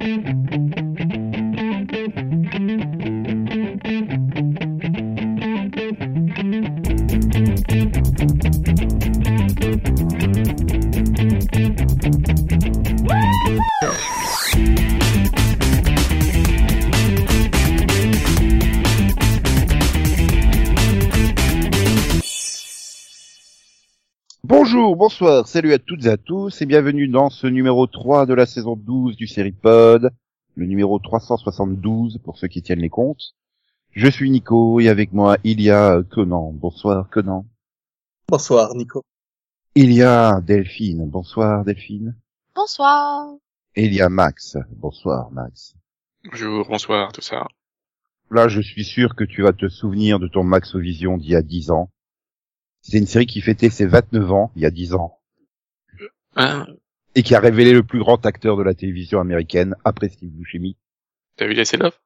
Mm-hmm. Bonsoir, salut à toutes et à tous et bienvenue dans ce numéro 3 de la saison 12 du Seripod, le numéro 372 pour ceux qui tiennent les comptes. Je suis Nico et avec moi il y a Conan. Bonsoir Conan. Bonsoir Nico. Il y a Delphine. Bonsoir Delphine. Bonsoir. Et il y a Max. Bonsoir Max. Bonjour, bonsoir, tout ça. Là, je suis sûr que tu vas te souvenir de ton Maxovision d'il y a 10 ans. C'est une série qui fêtait ses 29 ans il y a 10 ans. Hein Et qui a révélé le plus grand acteur de la télévision américaine après Steve Buscemi. T'as vu Hasselhoff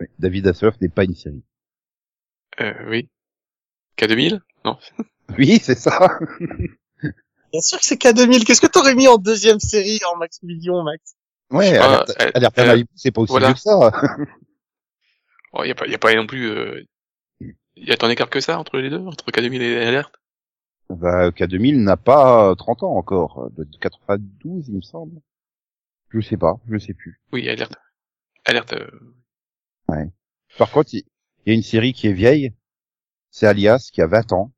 Oui, David Hasselhoff n'est pas une série. Euh, oui. K2000 Non. Oui, c'est ça. Bien sûr que c'est K2000. Qu'est-ce que t'aurais mis en deuxième série en Max Vision, Max? Ouais, Ah, alerte, euh, alerte euh, c'est pas aussi voilà. vieux que ça. Oh, y a pas, y a pas non plus, euh... y a tant d'écart que ça entre les deux, entre K2000 et Alerte bah, K2000 n'a pas 30 ans encore, de 92 il me semble. Je sais pas, je sais plus. Oui, Alerte. Alerte, euh... Par contre, il il y a une série qui est vieille, c'est Alias qui a 20 ans,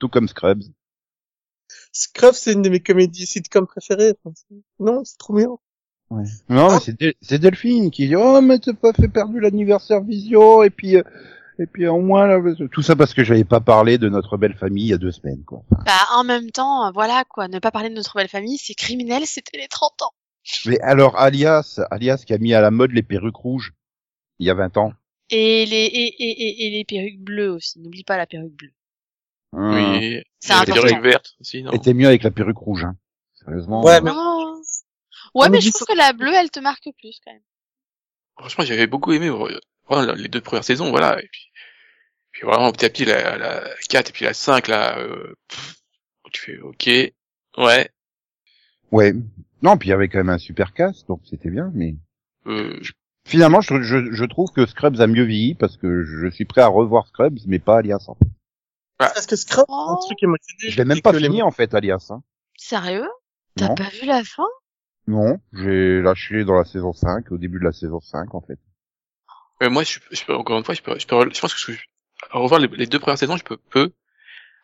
tout comme Scrubs. Scrubs, c'est une de mes comédies sitcom préférées. Non, c'est trop bien. Non, Ah. mais c'est Del- c'est Delphine qui dit oh mais t'as pas fait perdu l'anniversaire Vision et puis euh, et puis au moins là, tout ça parce que j'avais pas parlé de notre belle famille il y a deux semaines quoi. Bah, en même temps, voilà quoi, ne pas parler de notre belle famille, c'est criminel, c'était les 30 ans. Mais alors Alias, Alias qui a mis à la mode les perruques rouges il y a 20 ans. Et les, et, et, et, et les perruques bleues aussi, n'oublie pas la perruque bleue. Hum, oui. C'est important. des règles vertes aussi, non? Était mieux avec la perruque rouge. Hein. Sérieusement. Ouais, mais- Oh. Ouais, On mais je trouve que la bleue, elle te marque plus quand même. Franchement, j'avais beaucoup aimé euh, les deux premières saisons, voilà. Et puis, puis vraiment, petit à petit, la, la 4 et puis la 5, là, euh... pff, tu fais, ok, ouais, Ouais. Non, puis il y avait quand même un super cast, donc c'était bien, mais euh, je- finalement, je, je, je trouve que Scrubs a mieux vieilli parce que je suis prêt à revoir Scrubs, mais pas Alias. En fait. Parce que Scrubs, c'est un Oh. truc émotionnel. Je l'ai même pas les- fini en fait, Alias. Hein. Sérieux? T'as pas vu la fin? Non, j'ai lâché dans la saison 5, au début de la saison 5 en fait. euh, moi, je, je encore une fois, je peux, je peux, je pense que à revoir les, les deux premières saisons, je peux, peux.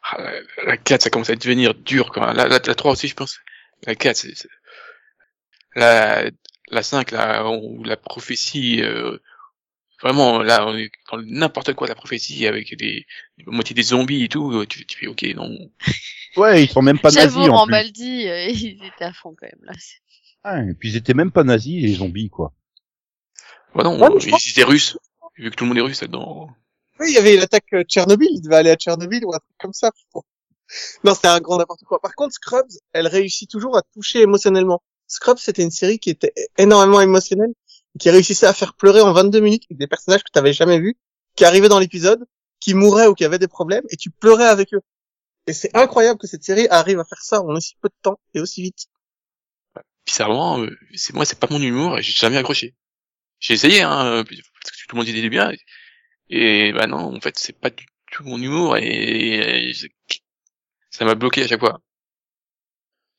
Ah, la, la 4, ça commence à devenir dur, quand même. La, la, la 3 aussi, je pense. La 4, c'est, c'est- la, la 5, là, où la prophétie, euh, vraiment, là, on est dans n'importe quoi, la prophétie, avec des, des moitié des zombies et tout, tu, tu fais, ok, non. Ouais, ils sont même pas nazis J'avoue, en plus. Euh, ils étaient à fond quand même là. C'est- Ouais, et puis ils étaient même pas nazis les zombies quoi. Ouais, non, Ouais, ils étaient russes. Vu que tout le monde est russe là-dedans. Oui, il y avait l'attaque euh, Tchernobyl. Il devait aller à Tchernobyl ou un truc comme ça. Non, c'était un grand n'importe quoi. Par contre, Scrubs, elle réussit toujours à toucher émotionnellement. Scrubs, c'était une série qui était énormément émotionnelle, qui réussissait à faire pleurer en 22 minutes avec des personnages que tu n'avais jamais vus, qui arrivaient dans l'épisode, qui mouraient ou qui avaient des problèmes, et tu pleurais avec eux. Et c'est incroyable que cette série arrive à faire ça en aussi peu de temps et aussi vite. bizarrement, euh, c'est moi, c'est pas mon humour, et j'ai jamais accroché. J'ai essayé, hein, euh, parce que tout le monde disait bien, et bah non, en fait, c'est pas du tout mon humour, et, ça m'a bloqué à chaque fois.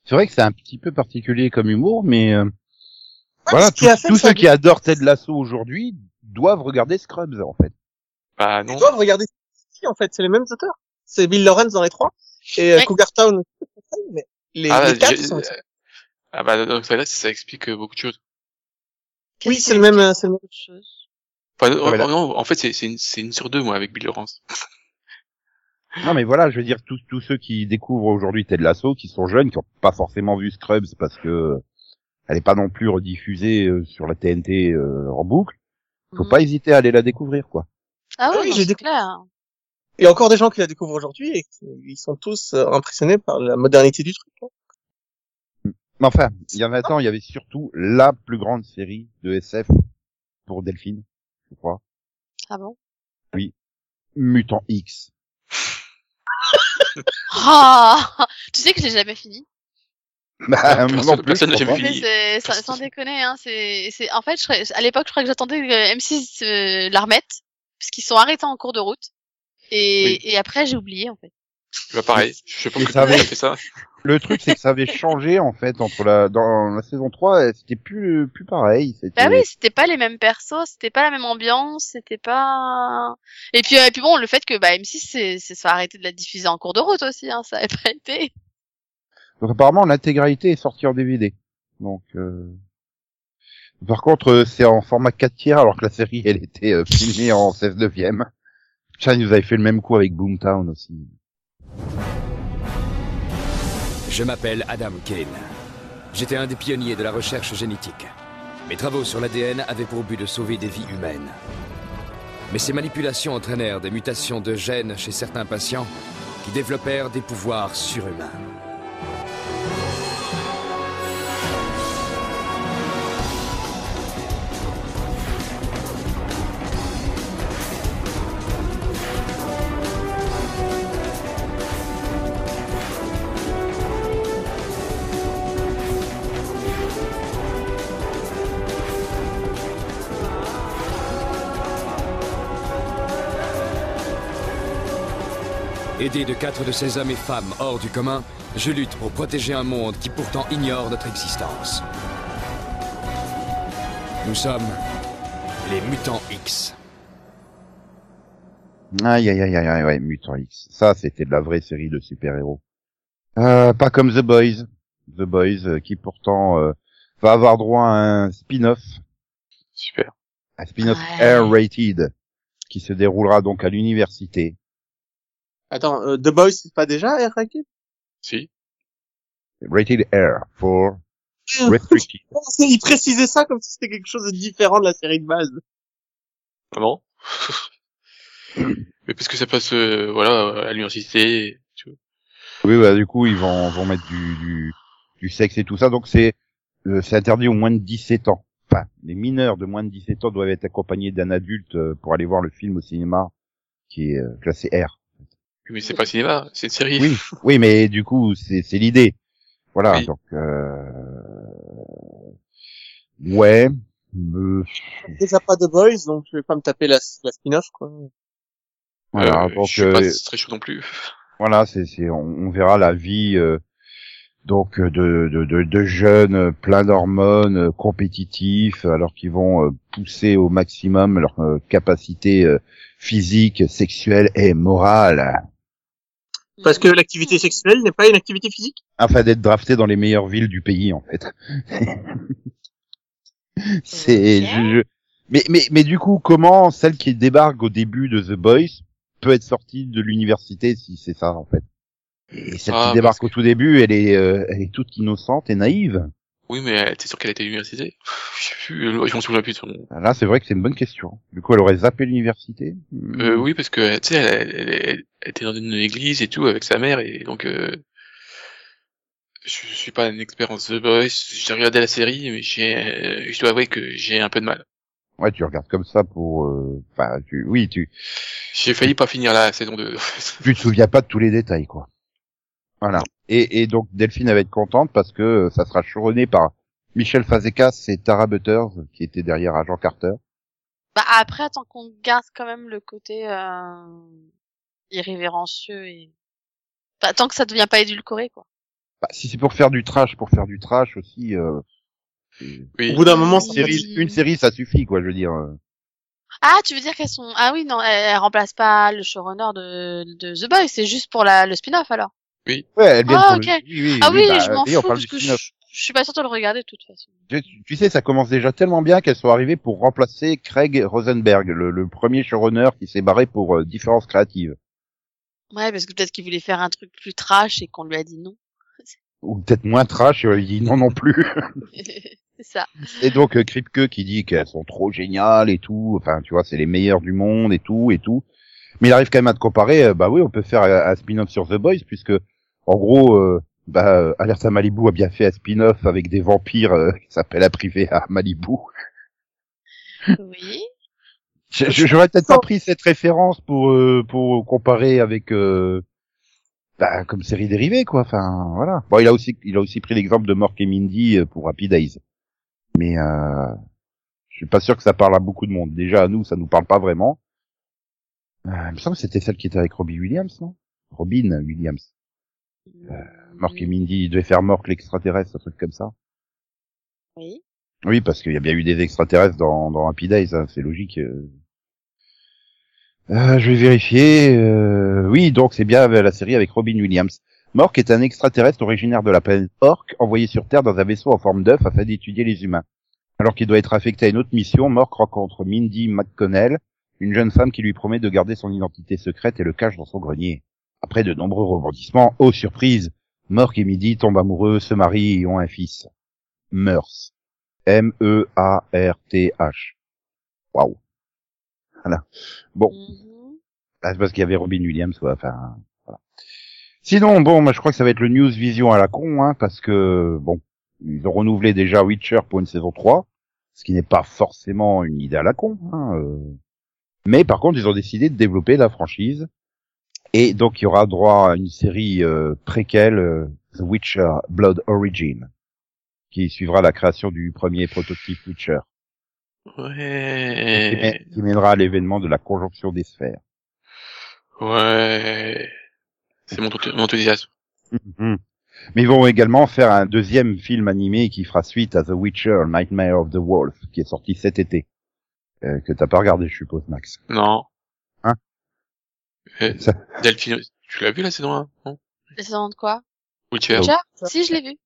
C'est vrai que c'est un petit peu particulier comme humour, mais euh, Ouais, voilà, tous, ça- ceux qui adorent Ted Lasso aujourd'hui doivent regarder Scrubs en fait. Bah Ils non. doivent regarder si, en fait, c'est les mêmes auteurs. C'est Bill Lawrence dans les trois, et euh, Ouais. Cougar Town aussi, mais les, Ah, les quatre sont... ah bah donc ça, là, ça explique euh, beaucoup de choses. Oui, c'est le même, euh, c'est le même. chose Enfin, Ah, oh, non, en fait, c'est une, c'est une sur deux, moi, avec Bill Lawrence. Non mais voilà, je veux dire tous tous ceux qui découvrent aujourd'hui Ted Lasso, qui sont jeunes, qui ont pas forcément vu Scrubs parce que elle est pas non plus rediffusée euh, sur la TNT euh, en boucle, faut Mhm. pas hésiter à aller la découvrir quoi. Ah oui, oui, j'ai clair. Il y a encore des gens qui la découvrent aujourd'hui et qui- ils sont tous euh, impressionnés par la modernité du truc. hein. Mais enfin, il y a 20 ans, il y avait surtout la plus grande série de SF pour Delphine, je crois, Ah bon? Mutant X. Ah Tu sais que je l'ai jamais fini Bah, Personne- non plus. Mais sans, sans déconner, hein, c'est, c'est, en fait, je à l'époque, je crois que j'attendais que M6 euh, la remette, puisqu'ils sont arrêtés en cours de route. Et, Oui. et après, j'ai oublié, en fait. Bah, pareil. Je pense Mais que ça avait- fait ça. Le truc, c'est que ça avait changé, en fait, entre la, dans la saison 3, euh, c'était plus, plus pareil. C'était... Bah oui, c'était pas les mêmes persos, c'était pas la même ambiance, c'était pas. Et puis, euh, et puis bon, le fait que bah M6 c'est, c'est soit arrêté de la diffuser en cours de route aussi, hein, ça avait pas été. Donc apparemment, l'intégralité est sortie en DVD. Donc, euh... par contre, euh, c'est en format 4 tiers, alors que la série, elle était euh, filmée en 16 neuvième. Ils nous avaient fait le même coup avec Boomtown aussi. Je m'appelle Adam Kane. J'étais un des pionniers de la recherche génétique. Mes travaux sur l'ADN avaient pour but de sauver des vies humaines. Mais ces manipulations entraînèrent des mutations de gènes chez certains patients qui développèrent des pouvoirs surhumains. Aidé de quatre de ces hommes et femmes hors du commun, je lutte pour protéger un monde qui pourtant ignore notre existence. Nous sommes les mutants X. Aïe, aïe, aïe, aïe, aïe, ouais, Mutant X. Ça, c'était de la vraie série de super-héros. Euh, pas comme The Boys. The Boys, euh, qui pourtant euh, va avoir droit à un spin-off, Super. un spin-off Ouais. R-rated, qui se déroulera donc à l'université. Attends, euh, The Boys, c'est pas déjà R-rated Si. Rated R for restricted. Il précisait ça comme si c'était quelque chose de différent de la série de base. Vraiment. Mais parce que ça passe, euh, voilà, à l'université. tu vois. Oui, bah, du coup, ils vont, vont mettre du, du, du sexe et tout ça. Donc, c'est, euh, c'est interdit aux moins de 17 ans. Enfin, les mineurs de moins de 17 ans doivent être accompagnés d'un adulte euh, pour aller voir le film au cinéma, qui est euh, classé R. Mais c'est pas cinéma, c'est une série. Oui, oui, mais du coup, c'est, c'est l'idée. Voilà, Oui. donc, euh... ouais, euh, Déjà pas The Boys, donc je vais pas me taper la, la spin-off, quoi. voilà, Euh, donc, je suis pas euh, très chaud non plus. Voilà, c'est, c'est, on, on verra la vie euh, donc euh, de, de, de, de jeunes pleins d'hormones, compétitifs, alors qu'ils vont pousser au maximum leur euh, capacité euh, physique, sexuelle et morale, Parce que l'activité sexuelle n'est pas une activité physique. afin d'être draftés dans les meilleures villes du pays, en fait. c'est, je- je- mais, mais, mais du coup, comment celle qui débarque au début de The Boys peut être sortie de l'université si c'est ça, en fait? Et celle Ah, qui débarque parce au tout début, elle est, euh, elle est toute innocente et naïve. Oui, mais t'es sûr qu'elle était à l'université Je sais plus, je m'en souviens plus de son nom. Là, c'est vrai que c'est une bonne question. Du coup, elle aurait zappé l'université. Euh, oui, parce que, tu sais, elle, elle- elle- elle était dans une église et tout avec sa mère et donc, euh, je suis pas un expert en The Boys. J'ai regardé la série, mais j'ai, euh, je dois avouer que j'ai un peu de mal. Ouais, tu regardes comme ça pour... euh, Enfin, tu... oui, tu... J'ai failli pas finir la saison 2. tu te souviens pas de tous les détails, quoi. Voilà. Et, et donc, Delphine va être contente parce que euh, ça sera chouronné par Michel Fazekas et Tara Butters, qui étaient derrière Agent Carter. Bah après, tant qu'on garde quand même le côté euh, irrévérencieux et enfin, tant que ça devient pas édulcoré quoi. Bah, si c'est pour faire du trash, pour faire du trash aussi... Euh... oui. Au bout d'un moment, Une série, une série, ça suffit, quoi, je veux dire. euh. Ah, tu veux dire qu'elles sont ah oui non, elles, elles remplacent pas le showrunner de, de The Boys, c'est juste pour la, le spin-off alors. Ouais, elle vient Ah, pour ok. le... Oui, oui, ah oui, bah, je m'en oui, on fous parce que je, suis pas sûre de le regarder de toute façon. Tu, tu sais, ça commence déjà tellement bien qu'elles sont arrivées pour remplacer Craig Rosenberg, le, le premier showrunner qui s'est barré pour euh, différences créatives. Ouais, parce que peut-être qu'il voulait faire un truc plus trash et qu'on lui a dit non. Ou peut-être moins trash, et il dit non non plus. c'est ça. et donc euh, Kripke qui dit qu'elles sont trop géniales et tout, enfin tu vois, c'est les meilleures du monde et tout et tout. Mais il arrive quand même à te comparer, euh, bah oui, on peut faire un, un spin-off sur The Boys, puisque en gros, euh, bah, euh, Alerta Malibu a bien fait un spin-off avec des vampires euh, qui s'appelle à privé à Malibu. Oui. J'aurais peut-être pas pris cette référence pour euh, pour comparer avec euh, bah, comme série dérivée, quoi. Enfin, voilà. Bon, il a aussi, il a aussi pris l'exemple de Mork et Mindy euh, pour Happy Days. Mais euh, je suis pas sûr que ça parle à beaucoup de monde. Déjà, à nous, ça nous parle pas vraiment. Il me semble que c'était celle qui était avec Robbie Williams, non? Robin Williams. Mork et Mindy, il devait faire Mork l'extraterrestre, un truc comme ça. Oui. Oui, parce qu'il y a bien eu des extraterrestres dans, dans Happy Days, hein, c'est logique. euh. Euh, je vais vérifier. euh, Oui, donc c'est bien la série avec Robin Williams. Mork est un extraterrestre originaire de la planète Orc, envoyé sur Terre dans un vaisseau en forme d'œuf afin d'étudier les humains. Alors qu'il doit être affecté à une autre mission, Mork rencontre Mindy McConnell, une jeune femme qui lui promet de garder son identité secrète et le cache dans son grenier. Après de nombreux rebondissements, oh surprise, Mork et Mindy tombent amoureux, se marient et ont un fils. Meurs. M-E-A-R-T-H. Waouh. Voilà. Bon, Mhm. ah, c'est parce qu'il y avait Robin Williams, quoi. Enfin, voilà. Sinon, bon, moi je crois que ça va être le News Vision à la con, hein, parce que bon, ils ont renouvelé déjà Witcher pour une saison 3, ce qui n'est pas forcément une idée à la con. Hein, euh. Mais par contre, ils ont décidé de développer la franchise, et donc il y aura droit à une série euh, préquelle, euh, The Witcher Blood Origin, qui suivra la création du premier prototype Witcher, Ouais. qui mènera à l'événement de la conjonction des sphères. Ouais. C'est mon, mon enthousiasme. Mhm. Mais ils vont également faire un deuxième film animé qui fera suite à The Witcher Nightmare of the Wolf, qui est sorti cet été. Euh, que t'as pas regardé, je suppose, Max. Non. Euh, Ça- Delphine, tu l'as vu la saison 1 non? La saison de quoi? Witcher Witcher Si, je l'ai vu.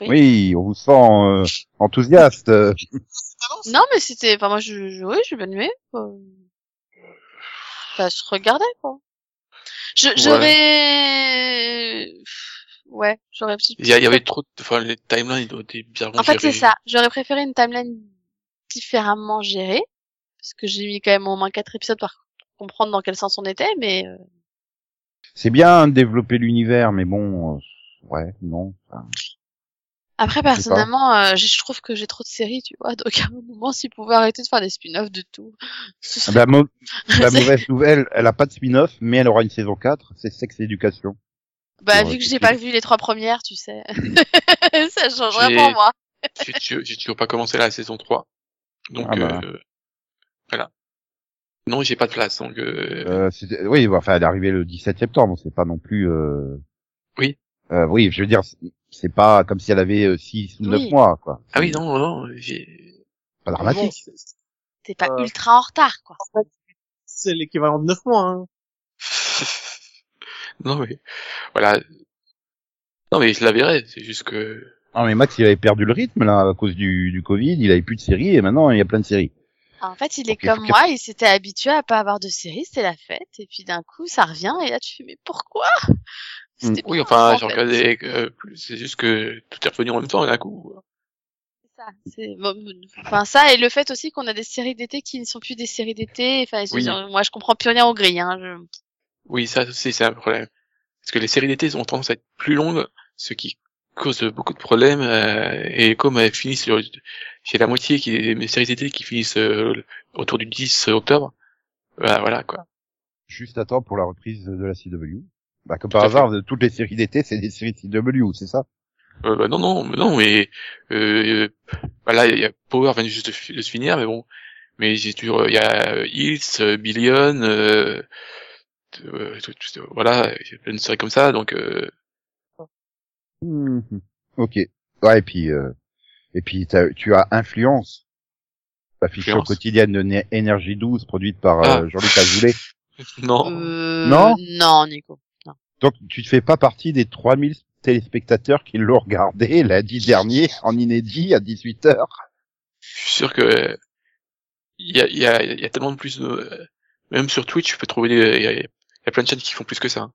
Oui. Oui, on vous sent euh, enthousiaste. euh. Non, mais c'était, enfin, moi, je, je oui, j'ai bien aimé. quoi. Enfin, je regardais, quoi. Je, j'aurais, ouais, j'aurais peut-être Il y, a- il y avait trop de... Enfin, les timelines ils ont été bizarrement En fait, c'est ça. J'aurais préféré une timeline différemment gérée. Parce que j'ai mis quand même au moins quatre épisodes pour comprendre dans quel sens on était, mais euh, C'est bien de développer l'univers, mais bon, euh, ouais, non. enfin, après, personnellement, euh, je trouve que j'ai trop de séries, tu vois. Donc, à un moment, s'ils pouvaient arrêter de faire des spin-offs de tout. ce Ah serait- bah, mo- la C'est- mauvaise nouvelle, elle a pas de spin-off, mais elle aura une saison 4, c'est Sex Education. bah, vu que j'ai pas vu les trois premières, tu sais. ça changerait pour moi. J'ai toujours pas commencé la saison 3. Donc, Ah bah. euh, voilà. Non, j'ai pas de place, donc... Euh, Euh, oui, bah, enfin, elle est arrivée le 17 septembre, c'est pas non plus. Euh... Oui. Euh, oui, je veux dire, c'est- pas comme si elle avait 6 ou 9 Oui. mois, quoi. Ah oui, non, non, j'ai... Pas dramatique. c'est- T'es pas Euh. ultra en retard, quoi. c'est l'équivalent de 9 mois. Hein. non, mais... Voilà. Non, mais je la verrai, c'est juste que... Non, mais Max, il avait perdu le rythme, là, à cause du, du Covid, il avait plus de séries, et maintenant, il y a plein de séries. En fait, il est il comme moi, il s'était habitué à pas avoir de série, c'était la fête, et puis d'un coup, ça revient, et là, tu fais, mais pourquoi? C'était Oui, enfin, en j'ai fait. regardé... euh, c'est juste que tout est revenu en même temps, d'un coup. C'est ça. C'est, bon, enfin, ça, et le fait aussi qu'on a des séries d'été qui ne sont plus des séries d'été, enfin, Oui. moi, je comprends plus rien au gris, hein, je... Oui, ça aussi, c'est un problème. Parce que les séries d'été ont tendance à être plus longues, ce qui cause beaucoup de problèmes. euh, et comme elles finissent, sur- j'ai la moitié qui est mes séries d'été qui finissent euh, autour du 10 octobre. Voilà, voilà quoi. Juste à temps pour la reprise de la CW. Bah, comme par Tout hasard, de toutes les séries d'été, c'est des séries CW, c'est ça? Euh, bah, non, non, mais non, mais euh, bah, là, il y a Power vient juste de, de se finir, mais bon. Mais j'ai toujours, il y a euh, Hills, euh, Billion, euh, euh, voilà, il y a plein de séries comme ça, donc euh. Ok. Ouais, et puis, euh, et puis t'as- tu as Influence, la fiction Influence. quotidienne de Énergie 12 produite par euh, Ah. Jean-Luc Azoulay. non. Euh, Non Non, Nico. Donc tu ne fais pas partie des 3000 téléspectateurs qui l'ont regardé lundi dernier en inédit à 18h. je suis sûr que il y a, il y, a, il y a tellement de plus de... même sur Twitch tu peux trouver des... il y, a, y a plein de chaînes qui font plus que ça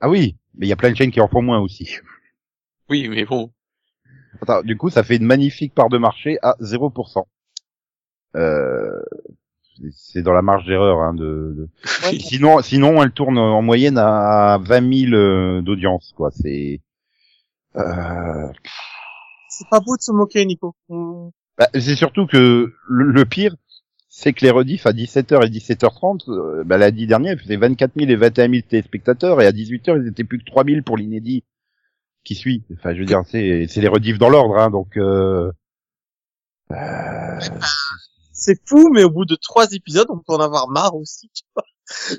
Ah oui, mais il y a plein de chaînes qui en font moins aussi. Oui mais bon Attends, du coup, ça fait une magnifique part de marché à 0%. Euh, c'est dans la marge d'erreur. Hein, de, de-. Sinon, sinon, elle tourne en moyenne à 20 000 euh, d'audience, quoi. C'est euh, C'est pas beau de se moquer, Nico. Bah, c'est surtout que le, le pire, c'est que les rediffs à 17h et 17h30, euh, bah, lundi dernier, ils faisaient 24 000 et 21 000 téléspectateurs, et à 18h, ils étaient plus que 3 000 pour l'inédit qui suit. Enfin, je veux dire, c'est, c'est les rediffs dans l'ordre, hein, donc... Euh... euh, C'est fou, mais au bout de trois épisodes, on peut en avoir marre aussi, tu vois.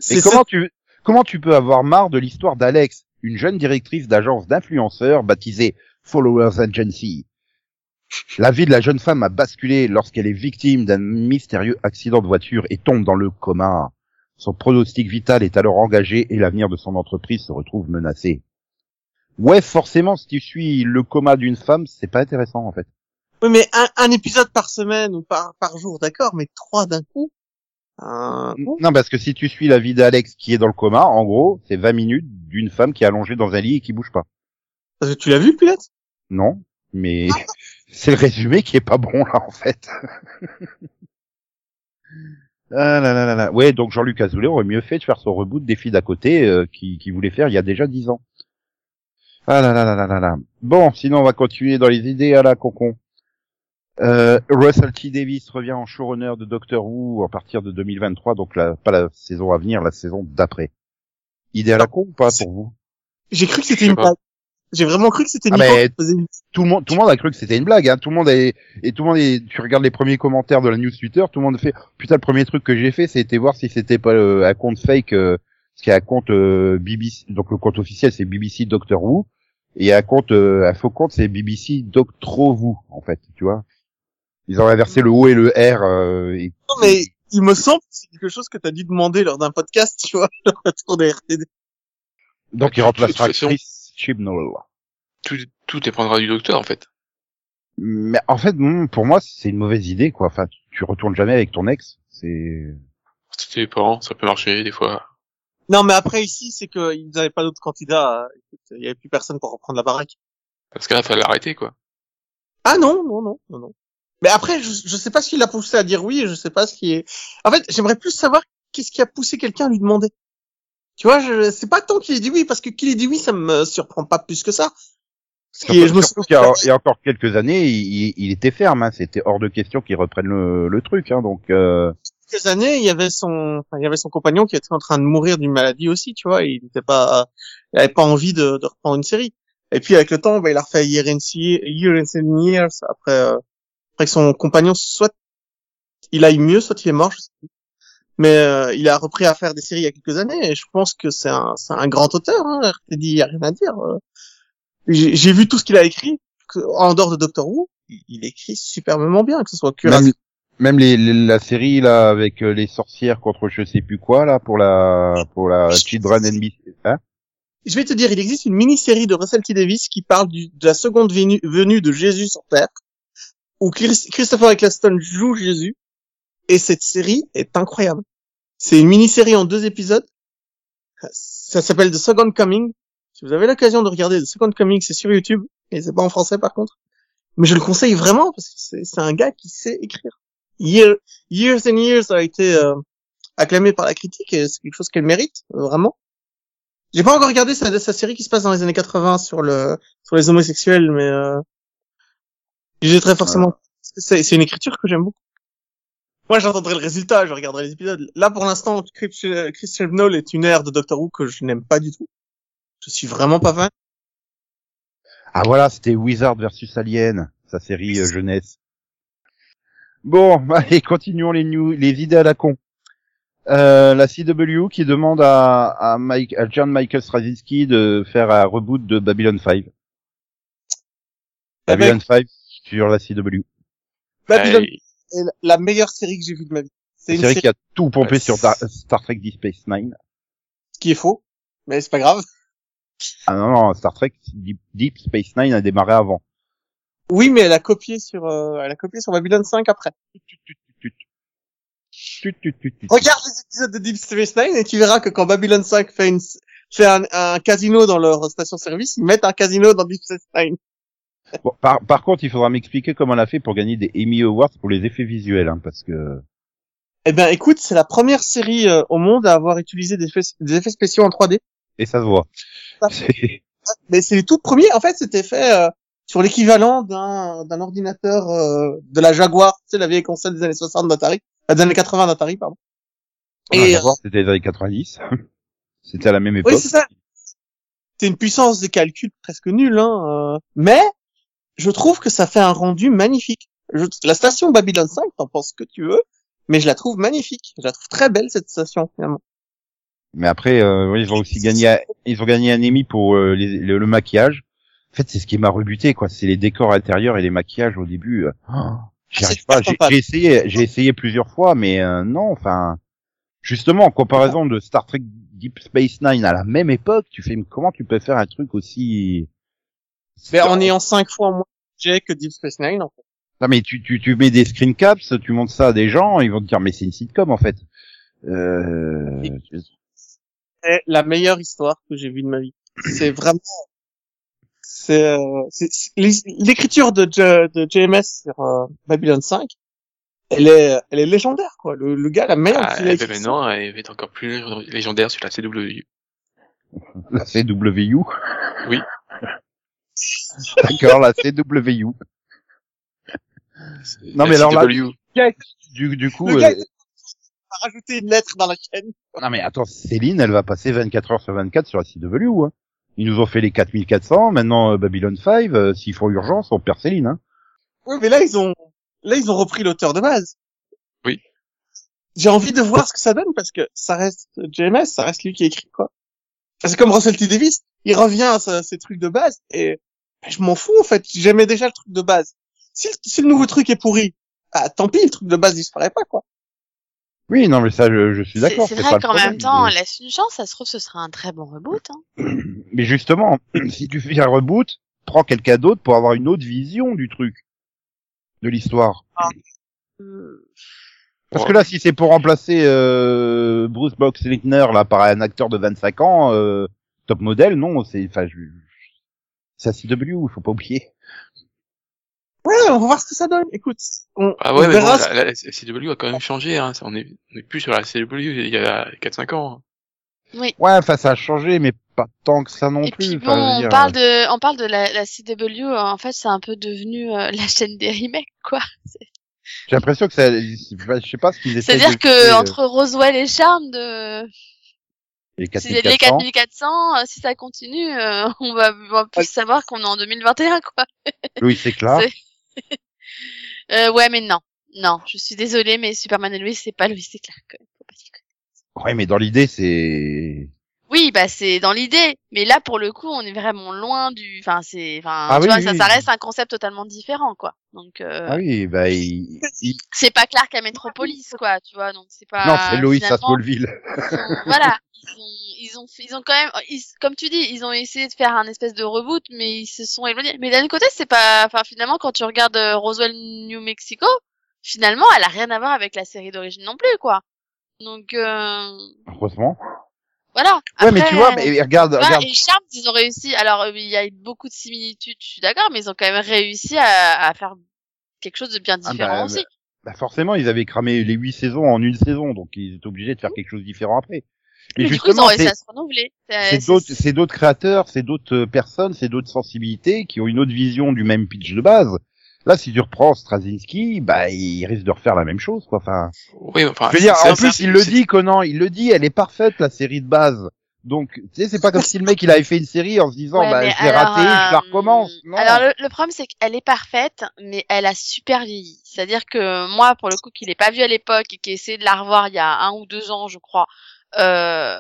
Et comment tu, comment tu peux avoir marre de l'histoire d'Alex, une jeune directrice d'agence d'influenceurs baptisée Followers Agency? La vie de la jeune femme a basculé lorsqu'elle est victime d'un mystérieux accident de voiture et tombe dans le coma. Son pronostic vital est alors engagé et l'avenir de son entreprise se retrouve menacé. Ouais, forcément, si tu suis le coma d'une femme, c'est pas intéressant, en fait. Oui, mais un, un épisode par semaine ou par, par jour, d'accord, mais trois d'un coup. Euh, bon. Non, parce que si tu suis la vie d'Alex qui est dans le coma, en gros, c'est 20 minutes d'une femme qui est allongée dans un lit et qui bouge pas. Parce que tu l'as vu, Pilette Non, mais c'est le résumé qui est pas bon là en fait. ah là là là là. Ouais, donc Jean-Luc Azoulay aurait mieux fait de faire son reboot des filles d'à côté euh, qui, qui voulait faire il y a déjà dix ans. Ah là là là là là là. Bon, sinon on va continuer dans les idées à la concon. Euh, Russell T Davis revient en showrunner de Doctor Who à partir de 2023, donc la, pas la saison à venir, la saison d'après. Idée à la con ou pas pour vous? J'ai cru que c'était une blague. J'ai vraiment cru que c'était Ah, mais- une... tout le monde, tout le monde a cru que c'était une blague, hein. Tout le monde est, et tout le monde est, tu regardes les premiers commentaires de la news Twitter, tout le monde fait, putain, le premier truc que j'ai fait, c'était voir si c'était pas euh, un compte fake, euh, ce qui est un compte euh, BBC, donc le compte officiel c'est BBC Doctor Who, et un compte, euh, un faux compte c'est BBC Doctro Who, en fait, tu vois. Ils ont inversé le O et le R, euh, et- Non, mais il me semble que c'est quelque chose que t'as dû demander lors d'un podcast, tu vois, le retour des RTD. donc il remplacera Chris Chibnall. Tout, tout dépendra du docteur, en fait. Mais en fait, non, pour moi, c'est une mauvaise idée, quoi. Enfin, tu- tu retournes jamais avec ton ex, c'est... Ça dépend, ça peut marcher, des fois. Non, mais après, ici, c'est qu'ils n'avaient pas d'autres candidats. écoute, Il y avait plus personne pour reprendre la baraque. Parce que là, fallait l'arrêter, quoi. Ah non, non, non, non, non. Mais après, je, je sais pas ce qui l'a poussé à dire oui, et je sais pas ce qui est... En fait, j'aimerais plus savoir qu'est-ce qui a poussé quelqu'un à lui demander. Tu vois, je, c'est pas tant qu'il ait dit oui, parce que qu'il ait dit oui, ça me surprend pas plus que ça. Ce qui est- je me souviens- qu'il y a- il y a encore quelques années, il était ferme. Hein. C'était hors de question qu'il reprenne le, le truc. Hein. Donc, euh, quelques années, il y avait son, il y avait son compagnon qui était en train de mourir d'une maladie aussi, tu vois, il n'était pas, il avait pas envie de, de reprendre une série. Et puis avec le temps, bah, il a refait Year and, Year and Years après, euh, après que son compagnon soit il aille mieux, soit il est mort, je sais plus. Mais euh, il a repris à faire des séries il y a quelques années, et je pense que c'est un, c'est un grand auteur. Hein, RTD, il y a rien à dire. euh. J'ai vu tout ce qu'il a écrit, en dehors de Doctor Who, il, écrit superbement bien, que ce soit Cuirassier même, les, les- la série là avec euh, les sorcières contre je sais plus quoi là pour la pour la Children NBC. Hein? Je vais te dire, il existe une mini-série de Russell T Davis qui parle du- de la seconde venue, venue de Jésus sur Terre, où Chris- Christopher Eccleston joue Jésus, et cette série est incroyable. C'est une mini-série en deux épisodes. Ça s'appelle The Second Coming. Si vous avez l'occasion de regarder The Second Coming, c'est sur YouTube, et c'est pas en français par contre. Mais je le conseille vraiment parce que c'est un gars qui sait écrire. Year- years and Years a été euh, acclamé par la critique et c'est quelque chose qu'elle mérite, euh, vraiment. J'ai pas encore regardé sa, sa série qui se passe dans les années 80 sur le sur les homosexuels, mais euh, j'ai très forcément. C'est une écriture que j'aime beaucoup. Moi, j'entendrai le résultat, je regarderai les épisodes. Là, pour l'instant, Chris Chris Chibnall est une ère de Doctor Who que je n'aime pas du tout. Je suis vraiment pas fan. Ah voilà, c'était Wizard versus Alien, sa série euh, jeunesse. Bon, allez, continuons les news, les idées à la con. Euh, la CW qui demande à, à, Mike, à John Michael Straczynski de faire un reboot de Babylon 5. Babylon 5 sur la CW. Babylon est la meilleure série que j'ai vue de ma vie. C'est Une série série qui a tout pompé Ouais, sur Dar- Star Trek Deep Space Nine. qui est faux, mais c'est pas grave. Ah non, non, Star Trek Deep, Deep Space Nine a démarré avant. Oui, mais elle a copié sur, euh, elle a copié sur Babylon 5 après. Regarde les épisodes de Deep Space Nine et tu verras que quand Babylon 5 fait, une, fait un, un casino dans leur station-service, ils mettent un casino dans Deep Space Nine. Bon, par, par contre, il faudra m'expliquer comment on a fait pour gagner des Emmy Awards pour les effets visuels, hein, parce que Eh ben, écoute, c'est la première série euh, au monde à avoir utilisé des effets, des effets spéciaux en 3D. et ça se voit. Ça. Mais c'est les tout premiers. En fait, c'était fait euh, sur l'équivalent d'un d'un ordinateur euh, de la Jaguar, sais, la vieille console des années 60 d'Atari. Euh, des années 80 d'Atari, pardon. Et euh, c'était les années 90. c'était à la même époque. oui, c'est ça. C'est une puissance de calcul presque nulle, hein. euh, mais je trouve que ça fait un rendu magnifique. Je- la station Babylon 5, t'en penses ce que tu veux, mais je la trouve magnifique. Je la trouve très belle cette station finalement. Mais après, euh, oui, ils ont aussi gagné, ils ont gagné un Emmy pour euh, les- le, le maquillage. En fait, c'est ce qui m'a rebuté, quoi. C'est les décors intérieurs et les maquillages au début. oh, J'y arrive pas. J'ai essayé, j'ai essayé plusieurs fois, mais euh, non. Enfin, justement, en comparaison de Star Trek Deep Space Nine à la même époque, tu fais comment tu peux faire un truc aussi Mais en ayant cinq fois moins de budget que Deep Space Nine, en fait. Non mais tu, tu, tu mets des screen caps, tu montres ça à des gens, ils vont te dire mais c'est une sitcom en fait. Euh... c'est la meilleure histoire que j'ai vue de ma vie. C'est vraiment, c'est, euh, l'écriture de, J- de JMS sur euh, Babylon 5, elle est, elle est légendaire, quoi. Le, le gars, la manière Ah, a eh ben maintenant, elle va être encore plus légendaire sur la CW. La CWU. Oui. D'accord, la CWU. Non, La mais alors là-. Du, du coup, euh, a rajouté une lettre dans la chaîne. non mais attends, Céline, elle va passer 24 heures sur 24 sur la CW. Hein. Ils nous ont fait les 4400, maintenant euh, Babylon 5, euh, s'ils font urgence, on perd Céline. Hein. Oui, mais là, ils ont, là, ils ont repris l'auteur de base. Oui. J'ai envie de voir ce que ça donne parce que ça reste JMS, ça reste lui qui écrit, quoi. C'est comme Russell T. Davis, il revient à sa- ses trucs de base et ben, je m'en fous, en fait. J'aimais déjà le truc de base. Si, le- si le nouveau truc est pourri, ah, tant pis, le truc de base disparaît pas, quoi. Oui, non mais ça, je, je suis d'accord. c'est vrai qu'en même temps, mais- laisse une chance, ça se trouve, ce sera un très bon reboot. Hein. Mais justement, si tu fais un reboot, prends quelqu'un d'autre pour avoir une autre vision du truc, de l'histoire. Euh, Parce que là, si c'est pour remplacer euh, Bruce Boxleitner là par un acteur de 25 ans, euh, top modèle, non, c'est, enfin, je... c'est CW, il faut pas oublier. Ouais, on va voir ce que ça donne. Écoute, on, Ah on ouais, bon, verra ce- la, la CW a quand même changé, hein. On est, on est plus sur la CW il y a 4-5 ans. Oui. Ouais, enfin, ça a changé, mais pas tant que ça non Et plus. puis bon, on dire, parle de, on parle de la, la CW. euh, En fait, c'est un peu devenu euh, la chaîne des remakes, quoi. J'ai l'impression que ça, je sais pas ce qu'ils essaient C'est-à-dire que euh, entre Roswell et Charme, de les si les 4400, 4400, euh, si ça continue, euh, on va, on va plus savoir qu'on est en 2021, quoi. Louis Séclar. C'est- Euh, ouais, mais non, non, je suis désolée, mais Superman et Louis, c'est pas Louis, c'est faut pas déconner. Ouais, mais dans l'idée, c'est, Oui, bah c'est dans l'idée, mais là pour le coup, on est vraiment loin du. Enfin, c'est, enfin, Ah tu oui, vois, oui, ça, oui. ça reste un concept totalement différent, quoi. Donc, euh, ah oui, bah, il, c'est pas clair qu'à Metropolis, quoi, tu vois. Donc c'est pas. non, c'est Loïs à Smallville. voilà, ils ont, ils ont, ils ont quand même, ils- comme tu dis, ils ont essayé de faire un espèce de reboot, mais ils se sont éloignés. Mais d'un côté, c'est pas, enfin finalement, quand tu regardes euh, Roswell, New Mexico, finalement, elle a rien à voir avec la série d'origine non plus, quoi. Donc euh, Heureusement. voilà. Ouais, mais tu Après, vois, mais regarde, vois, regarde. et Charmed, ils ont réussi. Alors, euh, il y a beaucoup de similitudes, je suis d'accord, mais ils ont quand même réussi à, à faire quelque chose de bien Ah, différent bah, aussi. Bah forcément, ils avaient cramé les huit saisons en une saison, donc ils étaient obligés de faire quelque chose de différent après. Mais, Mais du coup, ils ont justement, réussi c'est à se renouveler. c'est d'autres, c'est d'autres créateurs, c'est d'autres euh, personnes, c'est d'autres sensibilités qui ont une autre vision du même pitch de base. Là, si tu reprends Straczynski, bah, il risque de refaire la même chose, quoi. Enfin, Oui, enfin. je veux dire, en plus, il le dit, Conan, il le dit, elle est parfaite, la série de base. Donc, tu sais, c'est pas comme si le mec, il avait fait une série en se disant, Ouais, bah, alors, raté, je la euh, recommence. Non. Alors le, le problème c'est qu'elle est parfaite, mais elle a super vieilli. C'est-à-dire que moi, pour le coup, qui l'ai pas vue à l'époque et qui a essayé de la revoir il y a un ou deux ans, je crois, euh,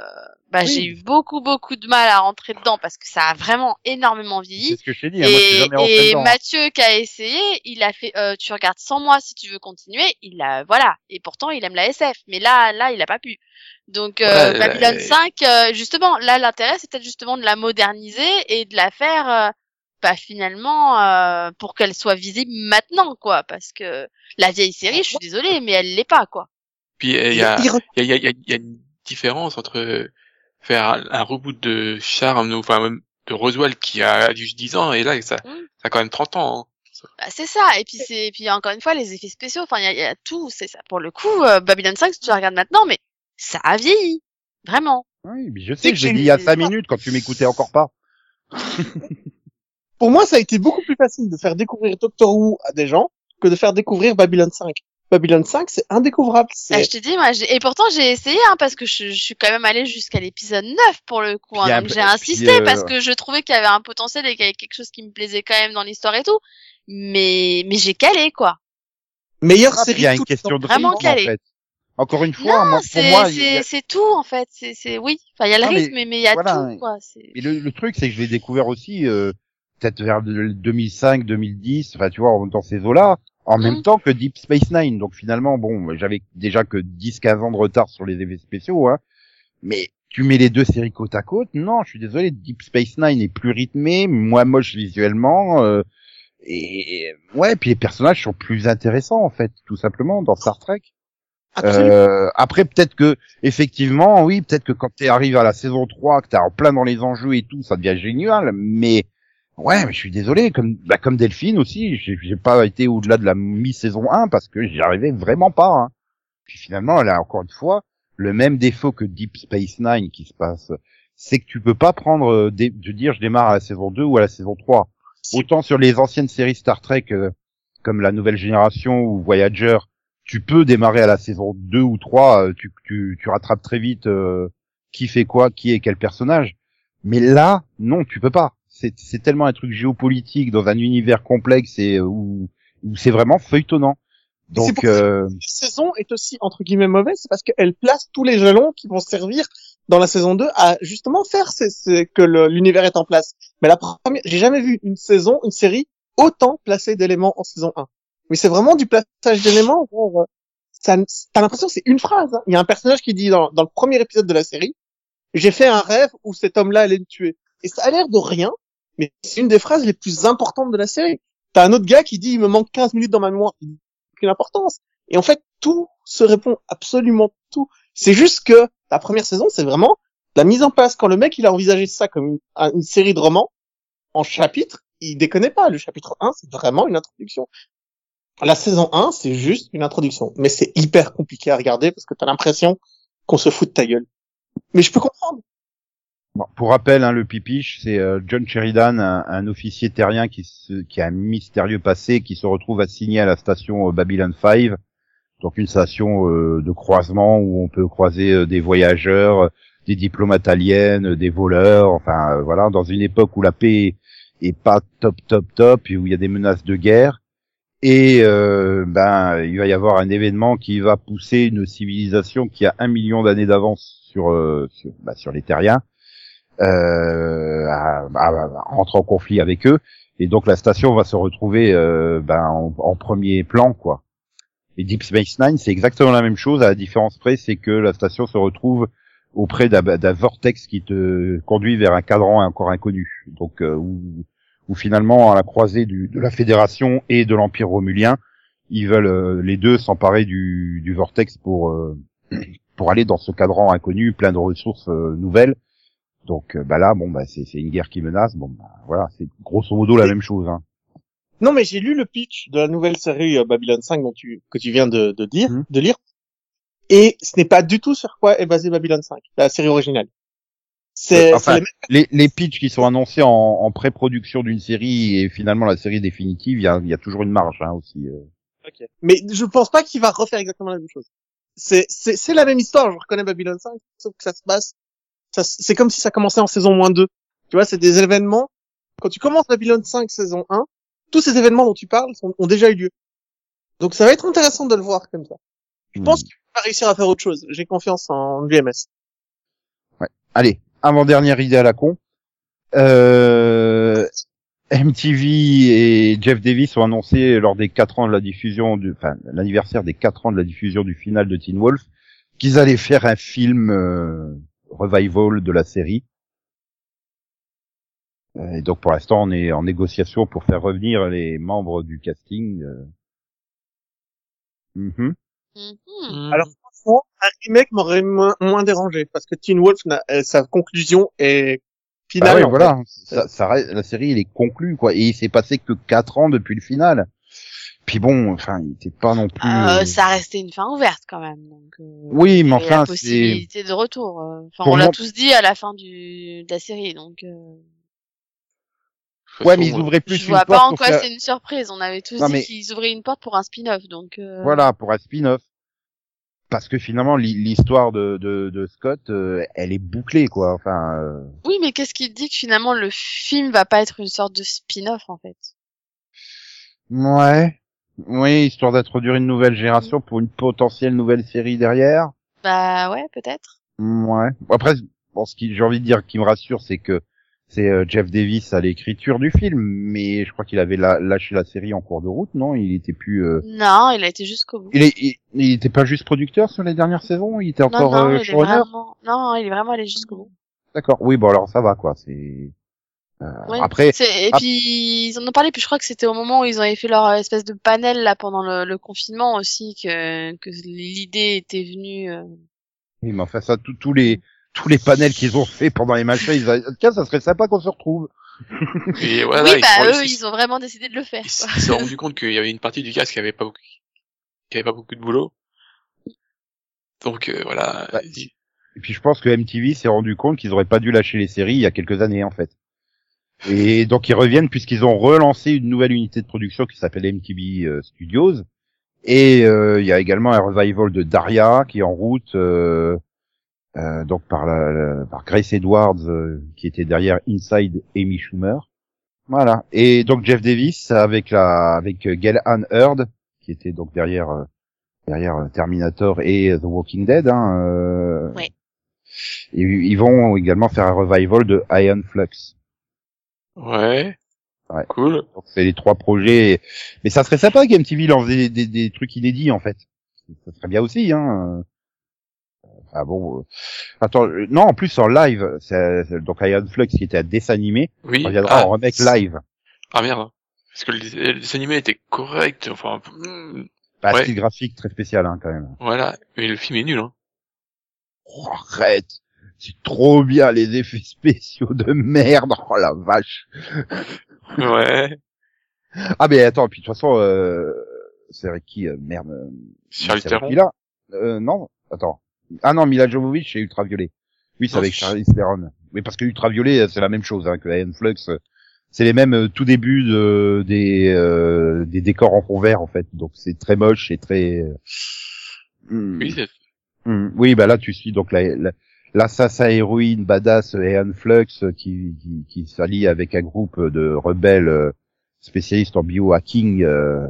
bah Oui. j'ai eu beaucoup beaucoup de mal à rentrer dedans parce que ça a vraiment énormément c'est vieilli. ce que je t'ai dit, hein, moi, je suis Et, jamais rentré et dedans. hein. Mathieu qui a essayé, il a fait, euh, tu regardes sans moi si tu veux continuer, il a, voilà. Et pourtant, il aime la SF, mais là, là, il a pas pu. Donc, euh, Ouais, Babylon euh, 5, euh, justement, là, l'intérêt, c'est peut-être justement de la moderniser et de la faire, euh, bah, finalement, euh, pour qu'elle soit visible maintenant, quoi. Parce que la vieille série, je suis désolée, mais elle l'est pas, quoi. Puis euh, il y a, il re- il y a, il y a, il y a une différence entre faire un, reboot de Charm, ou enfin même de Roswell qui a juste 10 ans, et là, ça, Mm. ça a quand même 30 ans. hein. Bah, c'est ça. Et puis c'est, et puis encore une fois, les effets spéciaux. Enfin, il y a, il y a tout. C'est ça. Pour le coup, euh, Babylon 5, si tu la regardes maintenant, mais ça a vieilli, vraiment. Oui, mais je sais que j'ai j'ai- dit il y a cinq minutes quand tu m'écoutais encore pas. Pour moi, ça a été beaucoup plus facile de faire découvrir Doctor Who à des gens que de faire découvrir Babylon 5. Babylon 5, c'est indécouvrable. Ah, je te dis, moi, j'ai- et pourtant j'ai essayé, hein, parce que je, je suis quand même allée jusqu'à l'épisode 9 pour le coup. hein, donc j'ai insisté euh, parce que je trouvais qu'il y avait un potentiel et qu'il y avait quelque chose qui me plaisait quand même dans l'histoire et tout. Mais, mais j'ai calé, quoi. meilleure Ah, série il y a de une tous les question temps. de Vraiment rythme, en calé. fait. Encore une fois, Non, moi, pour c'est, moi, a- c'est, c'est tout, en fait. C'est, c'est, oui. Enfin, il y a le mais rythme, mais il y a voilà. tout, quoi. C'est... Et le, le truc, c'est que je l'ai découvert aussi euh, peut-être vers le 2005, 2010, enfin tu vois, dans ces eaux-là, en même temps que Deep Space Nine. Donc finalement, bon, j'avais déjà que 10-15 ans de retard sur les effets spéciaux, hein. Mais tu mets les deux séries côte à côte, non, je suis désolé, Deep Space Nine est plus rythmé, moins moche visuellement, euh, et ouais, puis les personnages sont plus intéressants en fait, tout simplement dans Star Trek. Euh, après, peut-être que, effectivement, oui, peut-être que quand tu arrives à la saison 3, que t'es en plein dans les enjeux et tout, ça devient génial, mais, ouais, mais je suis désolé, comme, bah, comme Delphine aussi, j'ai pas été au-delà de la mi-saison 1 parce que j'y arrivais vraiment pas, hein. Puis finalement, a encore une fois le même défaut que Deep Space Nine qui se passe, c'est que tu peux pas prendre, euh, des, de dire je démarre à la saison 2 ou à la saison 3. Autant sur les anciennes séries Star Trek, euh, comme la nouvelle génération ou Voyager, tu peux démarrer à la saison 2 ou 3, euh, tu, tu, tu rattrapes très vite euh, qui fait quoi, qui est quel personnage. Mais là, non, tu peux pas. C'est c'est tellement un truc géopolitique dans un univers complexe et euh, où, où c'est vraiment feuilletonnant. Donc, euh, Cette saison est aussi entre guillemets mauvaise, c'est parce qu'elle place tous les jalons qui vont servir dans la saison 2 à justement faire c'est, que l'univers est en place. Mais la première, j'ai jamais vu une saison, une série autant placer d'éléments en saison 1. Mais c'est vraiment du plaçage d'éléments. genre, euh, ça, t'as l'impression que c'est une phrase. hein. Il y a un personnage qui dit dans, dans le premier épisode de la série, j'ai fait un rêve où cet homme-là allait me tuer. Et ça a l'air de rien, mais c'est une des phrases les plus importantes de la série. T'as un autre gars qui dit il me manque 15 minutes dans ma mémoire. Il aucune importance. Et en fait, tout se répond absolument tout. C'est juste que la première saison, c'est vraiment la mise en place. Quand le mec, il a envisagé ça comme une, un- une série de romans en chapitres, il déconne pas. Le chapitre 1, c'est vraiment une introduction. La saison 1, c'est juste une introduction. Mais c'est hyper compliqué à regarder parce que t'as l'impression qu'on se fout de ta gueule. Mais je peux comprendre. Bon, pour rappel, hein, le pipiche, c'est euh, John Sheridan, un, un officier terrien qui, se, qui a un mystérieux passé, qui se retrouve assigné à la station euh, Babylon 5, donc une station euh, de croisement où on peut croiser euh, des voyageurs, euh, des diplomates aliens, des voleurs, enfin voilà, dans une époque où la paix est pas top top top et où il y a des menaces de guerre. Et ben, il va y avoir un événement qui va pousser une civilisation qui a un million d'années d'avance sur sur, bah, sur les terriens euh, à, entrer en conflit avec eux. Et donc la station va se retrouver euh, ben, en, premier plan, quoi. Et Deep Space Nine, c'est exactement la même chose. À la différence près, c'est que la station se retrouve auprès d'un vortex qui te conduit vers un cadran encore inconnu. Donc euh, où, finalement à la croisée de la Fédération et de l'Empire romulien, ils veulent euh, les deux s'emparer du, vortex pour euh, pour aller dans ce cadran inconnu, plein de ressources nouvelles. Donc euh, bah là, bon bah c'est une guerre qui menace. Bon bah voilà, c'est grosso modo la même chose. Hein. Non, mais j'ai lu le pitch de la nouvelle série euh, Babylon 5 dont tu, que tu viens de, de dire, Mhm. de lire. Et ce n'est pas du tout sur quoi est basée Babylon 5, la série originale. C'est, enfin, c'est les Les, les pitchs qui sont annoncés en, en pré-production d'une série et finalement la série définitive, il y a, y a toujours une marge hein, aussi. euh. Ok. Mais je pense pas qu'il va refaire exactement la même chose. C'est, la même histoire, je reconnais Babylon 5, sauf que ça se passe, c'est comme si ça commençait en saison moins 2. Tu vois, c'est des événements, quand tu commences Babylon 5 saison 1, tous ces événements dont tu parles sont- ont déjà eu lieu. Donc ça va être intéressant de le voir comme ça. Je Hmm. pense qu'il va réussir à faire autre chose. J'ai confiance en l'UMS. Allez, avant-dernière idée à la con. Euh, MTV et Jeff Davis ont annoncé lors des quatre ans de la diffusion du, enfin, l'anniversaire des quatre ans de la diffusion du final de Teen Wolf, qu'ils allaient faire un film euh, revival de la série. Euh, Et donc pour l'instant, on est en négociation pour faire revenir les membres du casting. euh. Mhm. Mhm. Alors, franchement, un remake m'aurait moins, moins dérangé parce que Teen Wolf, euh, sa conclusion est Bah finale. ouais, en voilà, ça, ça la série elle est conclue quoi, et il s'est passé que quatre ans depuis le final. Puis bon, enfin, il était pas non plus. Euh, euh, ça restait une fin ouverte quand même. Donc, euh, Oui, mais il y a enfin, la c'est possibilité de retour. euh. Enfin, on l'a moi- tous dit à la fin du, de la série, donc. euh, Ouais, mais ils ouvraient plus Je une vois pas porte en quoi faire- c'est une surprise. On avait tous Non, dit mais- qu'ils ouvraient une porte pour un spin-off, donc. euh, Voilà, pour un spin-off. Parce que finalement, l'hi- l'histoire de, de, de Scott, euh, elle est bouclée, quoi. Enfin, euh, Oui, mais qu'est-ce qui te dit que finalement le film va pas être une sorte de spin-off en fait? Ouais. Oui, histoire d'introduire une nouvelle génération pour une potentielle nouvelle série derrière. Bah ouais, peut-être. Ouais. Après, bon, ce qui j'ai envie de dire qui me rassure, c'est que c'est euh, Jeff Davis à l'écriture du film, mais je crois qu'il avait la- lâché la série en cours de route, non? Il était plus. euh, Non, il a été jusqu'au bout. Il, est, il, il était pas juste producteur sur les dernières saisons, il était Non, encore non, euh, il est vraiment. Non, il est vraiment allé jusqu'au bout. D'accord. Oui, bon alors ça va quoi. C'est. Euh, Ouais. Après, Et puis ils en ont parlé. Puis je crois que c'était au moment où ils avaient fait leur espèce de panel là pendant le, le confinement aussi que que l'idée était venue. euh, oui, mais enfin ça, tous tous les tous les panels qu'ils ont fait pendant les machins, ils ont... tiens, ça serait sympa qu'on se retrouve. Et voilà, oui, ils, bah eux, ils- ils ont vraiment décidé de le faire. ils se sont rendu compte qu'il y avait une partie du cast qui avait pas beaucoup, qui avait pas beaucoup de boulot. Donc euh, voilà. Ils- Et puis je pense que MTV s'est rendu compte qu'ils auraient pas dû lâcher les séries il y a quelques années en fait. Et donc ils reviennent puisqu'ils ont relancé une nouvelle unité de production qui s'appelle MTV euh, Studios. Et euh, il y a également un revival de Daria qui est en route, euh, euh, donc par, la, la- par Grace Edwards euh, qui était derrière Inside Amy Schumer. Voilà. Et donc Jeff Davis avec la avec Gail Ann Hurd qui était donc derrière derrière Terminator et The Walking Dead. Hein, euh, Ouais. Et ils vont également faire un revival de Iron Flux. Ouais. Ouais. Cool. Donc c'est les trois projets. Mais ça serait sympa qu'MTV lance des, des, des trucs inédits en fait. Ça serait bien aussi. Hein. Enfin bon. euh, Attends, euh, non en plus en live, c'est donc Iron Flux qui était un dessin animé Oui. reviendra ah, en remake live. Ah merde. Parce que le, dessin animé était correct. Enfin, Bah, Ouais. style graphique très spécial hein, quand même. voilà. Mais le film est nul. Hein. Oh, arrête, c'est trop bien les effets spéciaux de merde. Oh la vache. Ouais. Ah mais attends, puis de toute façon, euh, c'est avec qui euh, Merde. euh, Charlie Theron. là? Euh, Non, attends. Ah non, Mila Jovovich c'est Ultraviolet. Oui, c'est Non, avec Charlie Theron. Oui, parce que Ultraviolet, c'est la même chose hein, que Iron Flux. C'est les mêmes tout début de, des euh, des décors en fond vert en fait. Donc c'est très moche et très. euh, hmm. Oui, c'est- Hmm, Oui, bah là tu suis donc la, la, l'assassin héroïne badass Ean Flux euh, qui, qui, qui s'allie avec un groupe de rebelles euh, spécialistes en biohacking euh,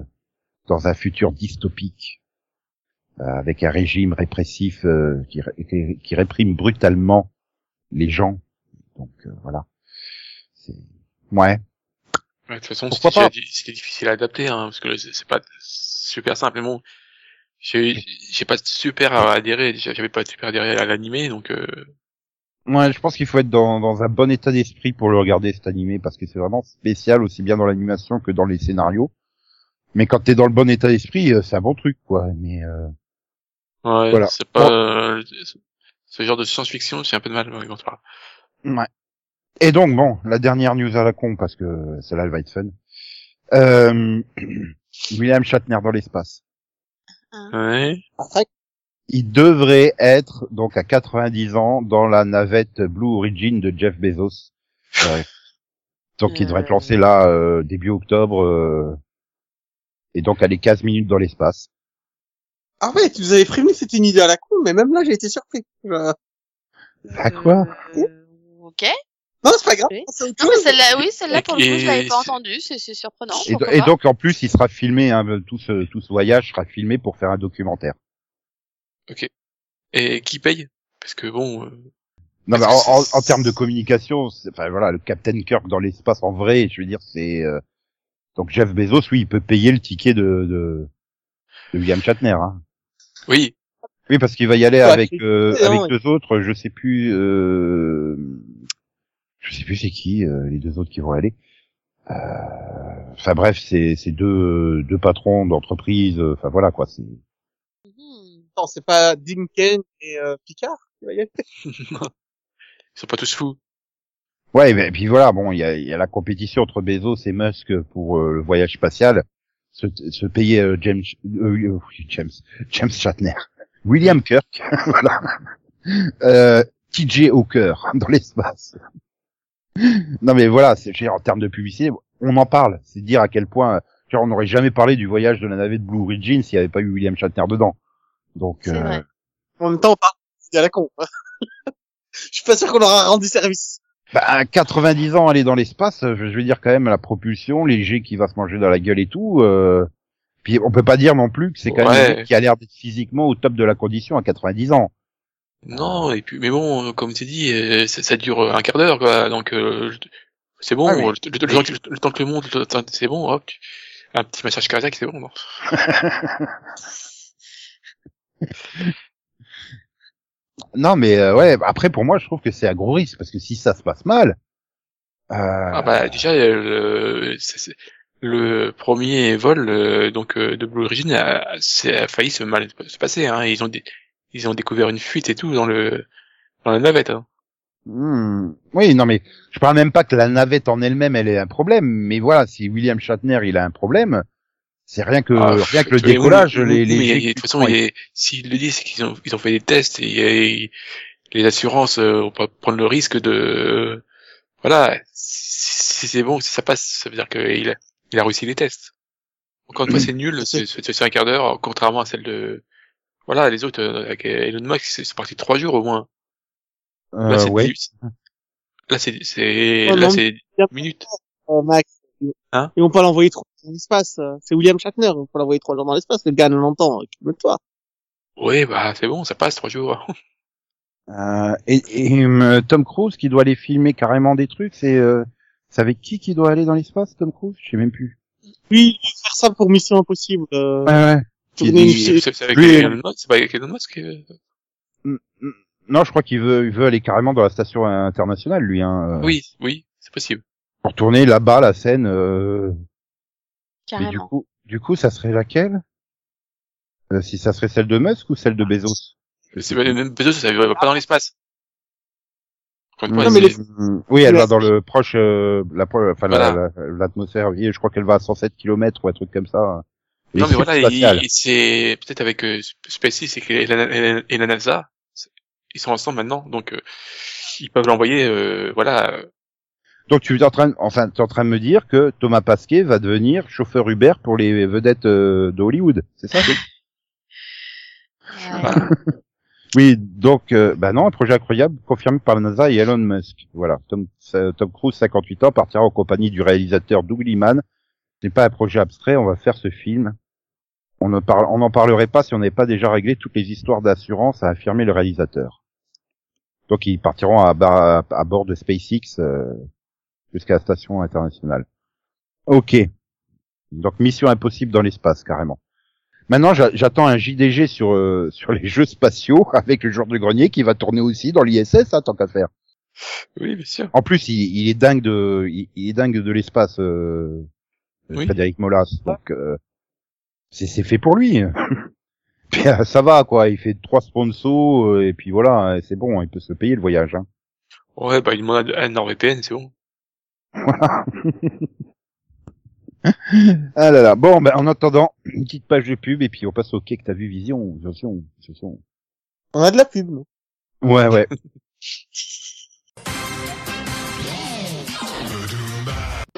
dans un futur dystopique euh, avec un régime répressif euh, qui, qui, qui réprime brutalement les gens. Donc euh, voilà. C'est ouais. Ouais, de toute façon, c'était difficile à adapter, hein, parce que c'est c'est pas super simple. Bon, j'ai j'ai pas super à adhérer. J'avais pas super adhéré à l'animé, donc euh, Ouais, je pense qu'il faut être dans, dans un bon état d'esprit pour le regarder cet animé parce que c'est vraiment spécial aussi bien dans l'animation que dans les scénarios. Mais quand t'es dans le bon état d'esprit, euh, c'est un bon truc quoi. Mais euh, ouais, Voilà. c'est pas euh, ce genre de science-fiction, j'ai un peu de mal quand parle. ouais. Et donc bon, la dernière news à la con parce que celle-là elle va être fun. Euh, William Shatner dans l'espace. Ouais. Après, Il devrait être donc à 90 ans dans la navette Blue Origin de Jeff Bezos. Ouais. Donc il devrait être lancé là euh, début octobre euh, et donc aller 15 minutes dans l'espace. ah ouais, tu nous avais prévenu que c'était une idée à la con, mais même là, j'ai été surpris. Je- À quoi? Euh, Ok. Non, c'est pas grave. Oui. celle-là, oui, celle-là, pour le coup, je l'avais pas entendue. C'est c'est surprenant. Et, do- donc en plus il sera filmé, hein, tout ce tout ce voyage sera filmé pour faire un documentaire. Et qui paye? Parce que bon, euh, Non mais en, en, en termes de communication, c'est- enfin voilà, le Captain Kirk dans l'espace en vrai, je veux dire c'est euh, donc Jeff Bezos, oui, il peut payer le ticket de de, de William Shatner. Hein. oui, Oui, parce qu'il va y aller Ouais, avec euh, avec deux autres, je sais plus, euh, je sais plus c'est qui euh, les deux autres qui vont aller. Euh, Enfin bref, c'est c'est deux deux patrons d'entreprise. euh, Enfin voilà quoi, c'est Mhm. Non, c'est pas Dinken et euh, Picard qui va y aller? ils sont pas tous fous. Ouais, mais puis voilà, bon, il y a, il y a la compétition entre Bezos et Musk pour euh, le voyage spatial. Se, se payer euh, James, euh, euh, James, James Shatner, William Kirk, voilà, euh, T.J. Hawker dans l'espace. Non mais voilà, c'est je veux dire, en termes de publicité, on en parle. C'est dire à quel point, genre, on n'aurait jamais parlé du voyage de la navette Blue Origin s'il n'y avait pas eu William Shatner dedans. Donc, euh, vrai. En même temps, on parle c'est à la con. Je suis pas sûr qu'on aura rendu service. bah, à 90 ans aller dans l'espace, je je veux dire quand même la propulsion, les jets qui va se manger dans la gueule et tout. Euh... Puis on peut pas dire non plus que c'est quand même un qui a l'air d'être physiquement au top de la condition à 90 ans. Non, et puis, mais bon, comme tu dit, euh, ça, ça dure un quart d'heure, quoi. Donc, euh, c'est bon. Ah oui. le, le- le temps que- le temps que le monde, c'est bon. Hop, un petit massage cardiaque, c'est bon. Non Non mais euh, ouais, après pour moi je trouve que c'est un gros risque parce que si ça se passe mal, euh, Ah bah déjà, euh, le, c'est- le premier vol euh, donc euh, de Blue Origin a, c'est- a failli se mal se passer. Hein. Ils ont dé- ils ont découvert une fuite et tout dans le dans la navette. Hein. Hmm. Oui, non, mais je parle même pas que la navette en elle-même, elle est un problème. Mais voilà, si William Shatner, il a un problème, c'est rien que Ah, rien que le décollage, oui, les, les mais de toute façon, s'ils le disent, c'est qu'ils ont ils ont fait des tests et, et les assurances euh, vont pas prendre le risque de voilà. Si, si c'est bon, si ça passe, ça veut dire qu'il a il a réussi les tests. Encore une fois, c'est nul, c'est un quart d'heure, contrairement à celle de voilà les autres euh, avec Elon Musk, c'est parti trois jours au moins. euh, Là, c'est ouais. dix- là c'est c'est là c'est minutes. Euh, Max. Hein? Ils vont pas l'envoyer trop dans l'espace. euh, C'est William Shatner. Ils vont pas l'envoyer trois jours dans l'espace. Le gars, 90 ans. Calme-toi. Oui, bah c'est bon, ça passe trois jours. Euh, et et, euh, Tom Cruise qui doit aller filmer carrément des trucs, c'est euh, c'est avec qui qui doit aller dans l'espace, Tom Cruise? Je sais même plus. Lui, il va faire ça pour Mission Impossible. Euh, Ouais, ouais. C'est avec Lui- Elon Musk, c'est pas avec Elon Musk. euh, Non, je crois qu'il veut, il veut aller carrément dans la station internationale, lui, hein, euh, Oui, oui, c'est possible. pour tourner là-bas la scène. Euh... Mais du Carrément. coup, du coup, ça serait laquelle? Euh, Si ça serait celle de Musk ou celle de Bezos? C'est même Bezos, ça va pas dans l'espace. Non, mais Mm, Oui, elle va dans le proche, euh, la, enfin la- Voilà. la- l'atmosphère. oui, je crois qu'elle va à 107 km ou un truc comme ça. Non mais voilà, spatiales. il- il- c'est peut-être avec euh, SpaceX et la, et la- et la NASA, c'est- ils sont ensemble maintenant, donc euh, ils peuvent l'envoyer, euh, voilà. Donc tu es en train, enfin, tu es en train de me dire que Thomas Pasquet va devenir chauffeur Uber pour les vedettes euh, de Hollywood, c'est ça? Voilà. Oui, donc, euh, bah non, un projet incroyable confirmé par la NASA et Elon Musk. Voilà, Tom, Tom Cruise, 58 ans, partira en compagnie du réalisateur Doug Liman. Ce n'est pas un projet abstrait, on va faire ce film. On ne parle, on n'en parlerait pas si on n'avait pas déjà réglé toutes les histoires d'assurance, a affirmé le réalisateur. Donc ils partiront à, bord de SpaceX euh, jusqu'à la station internationale. Ok. Donc mission impossible dans l'espace carrément. Maintenant, j'a- j'attends un JDG sur euh, sur les jeux spatiaux avec le jour de grenier qui va tourner aussi dans l'ISS, hein, tant qu'à faire. Oui, bien sûr. En plus, il, il est dingue de il, il est dingue de l'espace, euh, Oui. Frédéric Molas. Donc euh, c'est c'est fait pour lui. Euh, ça va quoi, il fait trois sponsors euh, et puis voilà, hein, c'est bon, il peut se payer le voyage. Hein. Ouais, bah il demande un NordVPN, c'est bon. Ah là là. Bon, ben en attendant, une petite page de pub et puis on passe au quai que t'as vu Vision. Vision, Vision. On a de la pub, nous. Ouais, ouais.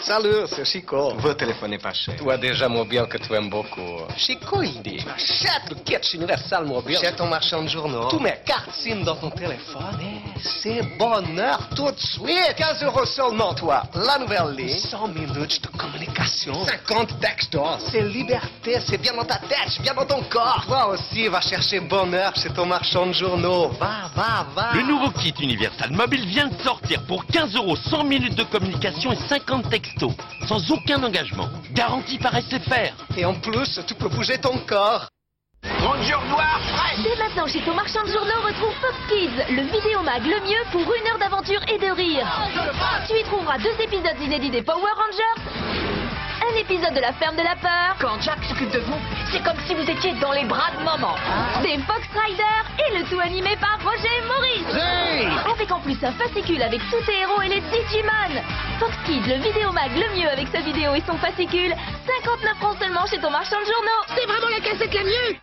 Salut, c'est Chico. Vă téléphoner pas cher. Tu as déjà mobile que tu aimes beaucoup. Chico, il dit. Achète le kit Universal Mobile. Chez ton marchand de journaux. Tous mes cartes SIM dans ton téléphone. Et c'est bonheur tout de suite. 15 euros seulement, toi. La nouvelle ligne. 100 minutes de communication. 50 textos. C'est liberté. C'est bien dans ta tête. C'est bien dans ton corps. Toi aussi, va chercher bonheur chez ton marchand de journaux. Va, va, va. Le nouveau kit Universal Mobile vient de sortir pour 15 euros 100 minutes de communication et 50 textos, sans aucun engagement. Garantie par SFR. Et en plus, tu peux bouger ton corps. Dès maintenant chez ton marchand de journaux, retrouve Fox Kids, le vidéomag le mieux pour une heure d'aventure et de rire. Tu y trouveras deux épisodes inédits des Power Rangers, un épisode de la ferme de la peur. Quand Jack s'occupe de vous, c'est comme si vous étiez dans les bras de maman. Des Fox Riders et le tout animé par Roger Maurice. Avec en plus un fascicule avec tous tes héros et les Digimon. Fox Kids, le vidéomag le mieux avec sa vidéo et son fascicule. 59 francs seulement chez ton marchand de journaux. C'est vraiment la cassette la mieux.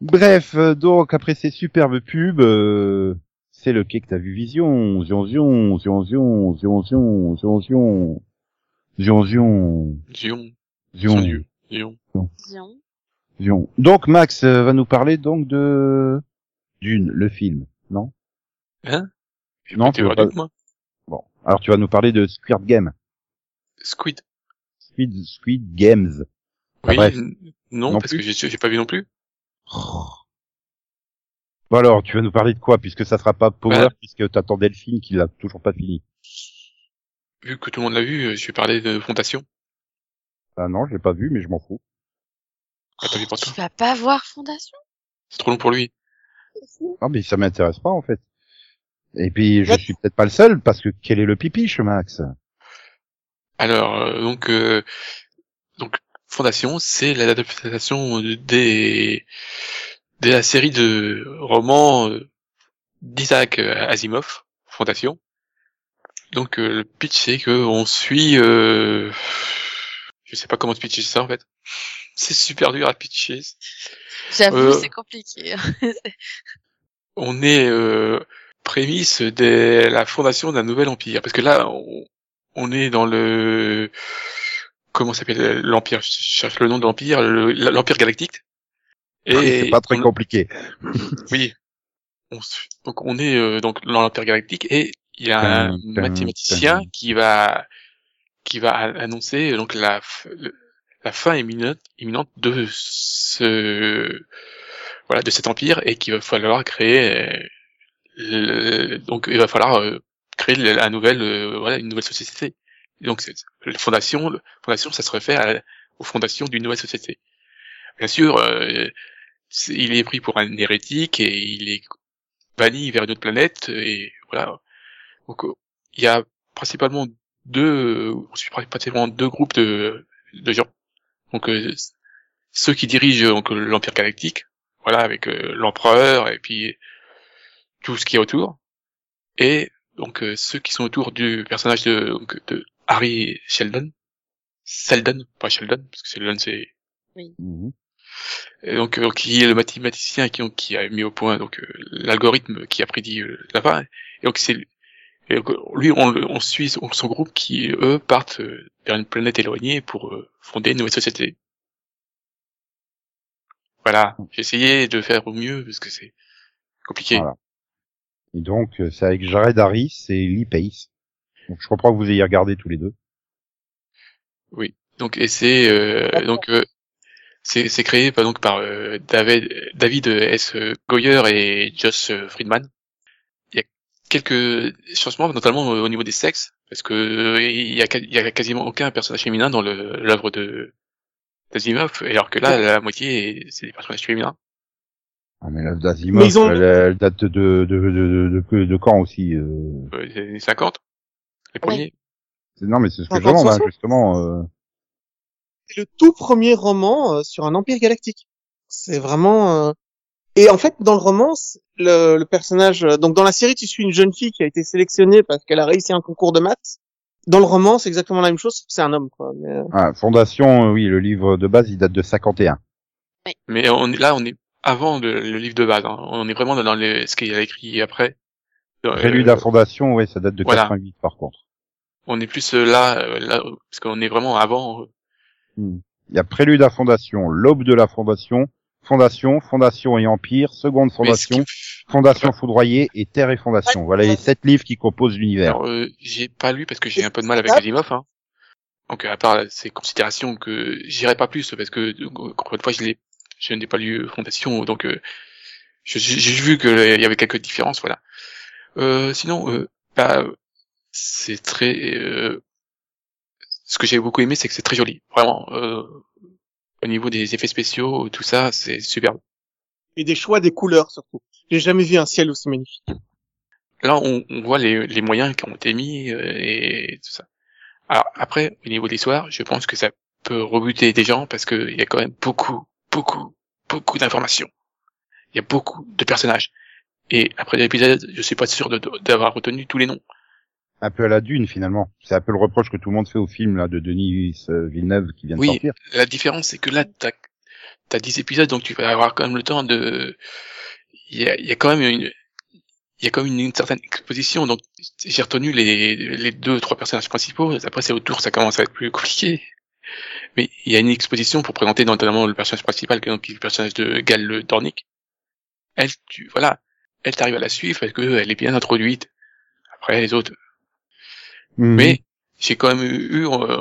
Bref, euh, donc après ces superbes pubs, euh, c'est le quai que t'as vu Vision, Zion Zion, Zion Zion, Zion Zion, Zion Zion, Zion Zion, Zion. Zion, Zion. Zion. Zion. Zion. Donc Max euh, va nous parler donc de Dune, le film, non? Hein? Non, tu vois pas- moi. Bon, alors tu vas nous parler de Squid Game, Squid. Squid, Squid Games. Oui. Non, Non parce plus. que j'ai j'ai pas vu non plus. Bon alors, tu vas nous parler de quoi puisque ça sera pas Power Ouais. puisque t'attendais le film qui l'a toujours pas fini. Vu que tout le monde l'a vu, euh, je vais parler de Fondation. Ah non, je l'ai pas vu mais je m'en fous. Ah, vu pour Tu vas pas voir Fondation? C'est trop long pour lui. Non mais ça m'intéresse pas en fait. Et puis je Ouais. suis peut-être pas le seul parce que quel est le pipiche Max? Alors, euh, donc, euh, donc, Fondation, c'est l'adaptation des de la série de romans euh, d'Isaac euh, Asimov, Fondation. Donc, euh, le pitch, c'est que on suit, euh, je sais pas comment te pitcher ça en fait. C'est super dur à pitcher. J'avoue, Euh. c'est compliqué. On est euh, prémisse de la fondation d'un nouvel empire, parce que là, on, on est dans le comment s'appelle l'empire Je cherche le nom de l'empire, le- l'empire galactique. Oui, C'est pas très on- compliqué. Oui. On donc on est euh, donc dans l'Empire galactique et il y a un Tum, mathématicien tum. qui va qui va annoncer donc la le- la fin imminente imminente de ce voilà de cet empire et qu'il va falloir créer euh, le- donc il va falloir euh, créer la nouvelle euh, voilà une nouvelle société. Et donc la fondation la fondation ça se réfère à- aux fondations d'une nouvelle société. Bien sûr euh, il est pris pour un hérétique et il est banni vers une autre planète et voilà. Donc il y a principalement deux, on suit principalement deux groupes de, de gens. Donc euh, ceux qui dirigent donc l'empire galactique, voilà avec euh, l'empereur et puis tout ce qui est autour, et donc euh, ceux qui sont autour du personnage de, donc, de Harry Sheldon, Sheldon, pas Sheldon parce que Sheldon c'est Mhm. Et donc euh, qui est le mathématicien qui, qui a mis au point donc euh, l'algorithme qui a prédit euh, la fin et donc c'est et donc, euh, lui on, le- on suit son, son groupe qui eux partent euh, vers une planète éloignée pour euh, fonder une nouvelle société voilà j'ai essayé de faire au mieux parce que c'est compliqué Voilà. Et donc euh, c'est avec Jared Harris et Lee Pace. Donc je comprends que vous ayez regardé tous les deux. donc et c'est euh, donc euh, c'est c'est créé par donc par euh, David David S. Goyer et Josh Friedman. Il y a quelques changements notamment au niveau des sexes parce que euh, il y a ca- il y a quasiment aucun personnage féminin dans le l'œuvre de d'Asimov alors que là la moitié c'est des personnages féminins. Ah mais l'œuvre ils ont- elle, elle date de de de de, de, de quand aussi euh... euh, des années 50 les premiers. Non mais c'est ce que je demande hein, justement. Euh... C'est le tout premier roman euh, sur un empire galactique. C'est vraiment. euh, Et en fait, dans le roman, le, le personnage, euh, donc dans la série, tu suis une jeune fille qui a été sélectionnée parce qu'elle a réussi un concours de maths. Dans le roman, c'est exactement la même chose, c'est un homme, quoi. Mais, euh, Ah, Fondation, oui, le livre de base il date de 51. mais on est là on est avant le, le livre de base hein. on est vraiment dans les, ce qu'il a écrit après Prélude euh, à Fondation, ouais, ça date de voilà. 88 par contre. on est plus là, là parce qu'on est vraiment avant. Euh, Hmm. Il y a Prélude à Fondation, L'aube de la Fondation, Fondation, Fondation et Empire, Seconde Fondation, qui- Fondation foudroyée et Terre et Fondation. Voilà les sept livres qui composent l'univers. Alors, euh, j'ai pas lu parce que j'ai un peu de mal avec. Asimov. Hein. Donc à part ces considérations que j'irai pas plus parce que euh, encore une fois je n'ai pas lu Fondation donc euh, j'ai j'ai vu qu'il y avait quelques différences voilà. Euh, sinon euh, bah, c'est très euh, ce que j'ai beaucoup aimé c'est que c'est très joli vraiment euh, au niveau des effets spéciaux tout ça c'est superbe. et des choix des couleurs surtout. J'ai jamais vu un ciel aussi magnifique. là on, on voit les, les moyens qui ont été mis euh, et tout ça. Alors après, au niveau de l'histoire, je pense que ça peut rebuter des gens parce qu'il y a quand même beaucoup, beaucoup, beaucoup d'informations. Il y a beaucoup de personnages. Et après l'épisode, je suis pas sûr d'avoir retenu tous les noms. Un peu à la dune finalement. C'est un peu le reproche que tout le monde fait au film là de Denis Villeneuve qui vient de Oui. sortir. La différence, c'est que là, t'as as 10 épisodes, donc tu vas avoir quand même le temps de... Il y a, il y a quand même une... il y a quand même une, une certaine exposition. Donc, j'ai retenu les, les deux, trois personnages principaux. Après, c'est autour, ça commence à être plus compliqué. Mais il y a une exposition pour présenter notamment le personnage principal, qui est donc le personnage de Gal le Dornick. Elle, tu, voilà, elle t'arrive à la suivre parce qu'elle est bien introduite. Après, les autres. Mhm. Mais j'ai quand même eu, euh,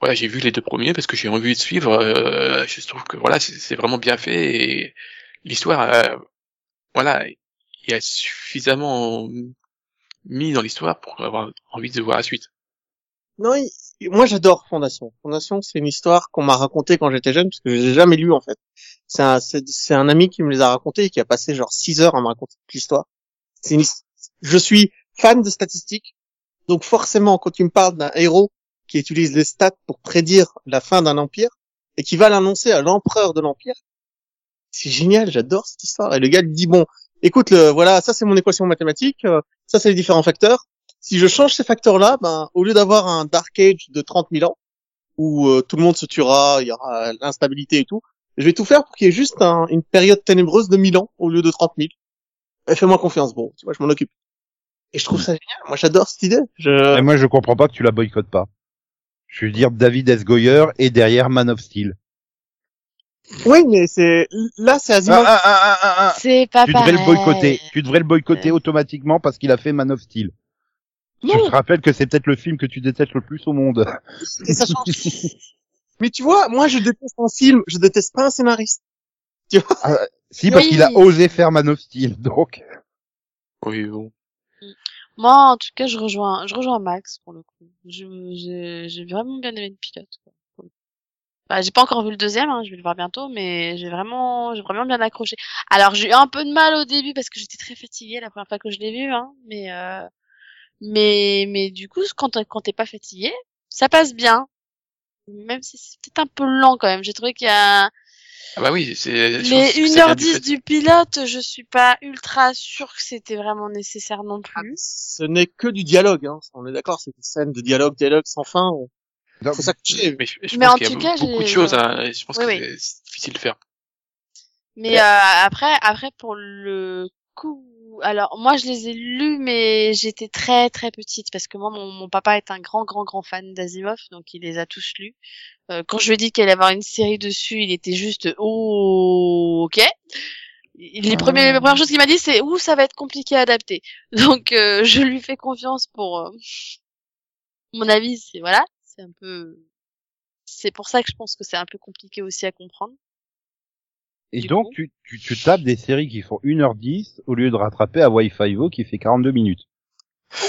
voilà, j'ai vu les deux premiers parce que j'ai envie de suivre. euh, je trouve que voilà, c'est vraiment bien fait et l'histoire, euh, voilà, il y a suffisamment mis dans l'histoire pour avoir envie de voir la suite. Non, il- moi j'adore Fondation. Fondation, c'est une histoire qu'on m'a racontée quand j'étais jeune, parce que je l'ai jamais lu en fait. C'est un, c'est, un ami qui me les a racontés et qui a passé genre six heures à me raconter toute l'histoire. C'est une his- je suis fan de statistiques, donc forcément quand tu me parles d'un héros qui utilise les stats pour prédire la fin d'un empire et qui va l'annoncer à l'empereur de l'empire, c'est génial, j'adore cette histoire. Et le gars dit bon, écoute, le, voilà, ça c'est mon équation mathématique, euh, ça c'est les différents facteurs si je change ces facteurs-là, ben, au lieu d'avoir un Dark Age de 30 000 ans, où euh, tout le monde se tuera, il y aura l'instabilité et tout, je vais tout faire pour qu'il y ait juste un- une période ténébreuse de 1000 ans au lieu de 30 000. Et Fais-moi confiance, bon, tu vois, je m'en occupe. Et je trouve ça génial. Moi, j'adore cette idée. Je... Et moi, je comprends pas que tu la boycottes pas. Je veux dire, David S. Goyer est derrière Man of Steel. Oui, mais c'est là, c'est Ah, Asimov. ah, ah, ah, ah, ah. C'est pas Tu devrais pareil. le boycotter. Tu devrais le boycotter automatiquement parce qu'il a fait Man of Steel. Je Non. te rappelle que c'est peut-être le film que tu détestes le plus au monde. Et ça change. mais tu vois, moi, je déteste un film, je déteste pas un scénariste. Si, parce Oui. qu'il a osé faire Man of Steel, donc. Oui, bon. Moi, en tout cas, je rejoins, je rejoins Max pour le coup. J'ai, vraiment bien aimé le pilote. Bah, j'ai pas encore vu le deuxième, hein, je vais le voir bientôt, mais j'ai vraiment, j'ai vraiment bien accroché. Alors, j'ai eu un peu de mal au début parce que j'étais très fatiguée la première fois que je l'ai vu, hein, mais, euh, mais, mais du coup, quand, quand t'es pas fatigué, ça passe bien. Même si c'est peut-être un peu lent quand même. J'ai trouvé qu'il y a, Ah bah oui, c'est. du 1h10 fait- du pilote, je suis pas ultra sûre que c'était vraiment nécessaire non plus. Ce n'est que du dialogue, hein. On est d'accord, c'est des scènes de dialogue, dialogue sans fin. Non, Faut s'accrocher. Mais, je- je Mais pense en qu'il y a tout cas, beaucoup de choses. Hein, je pense Oui, que oui. c'est- c'est difficile de faire. Mais euh, après, après pour le coup, alors moi je les ai lus, mais j'étais très très petite parce que moi mon, mon papa est un grand grand grand fan d'Asimov, donc il les a tous lus. Euh, quand je lui ai dit qu'il allait avoir une série dessus, il était juste oh ok. Les premiers, les premières choses qu'il m'a dit c'est ouh ça va être compliqué à adapter. Donc euh, je lui fais confiance pour euh, mon avis, c'est voilà, c'est un peu, c'est pour ça que je pense que c'est un peu compliqué aussi à comprendre. Et Du donc, coup. tu, tu, tu tapes des séries qui font 1h10 au lieu de rattraper à Wi-Fi O qui fait 42 minutes.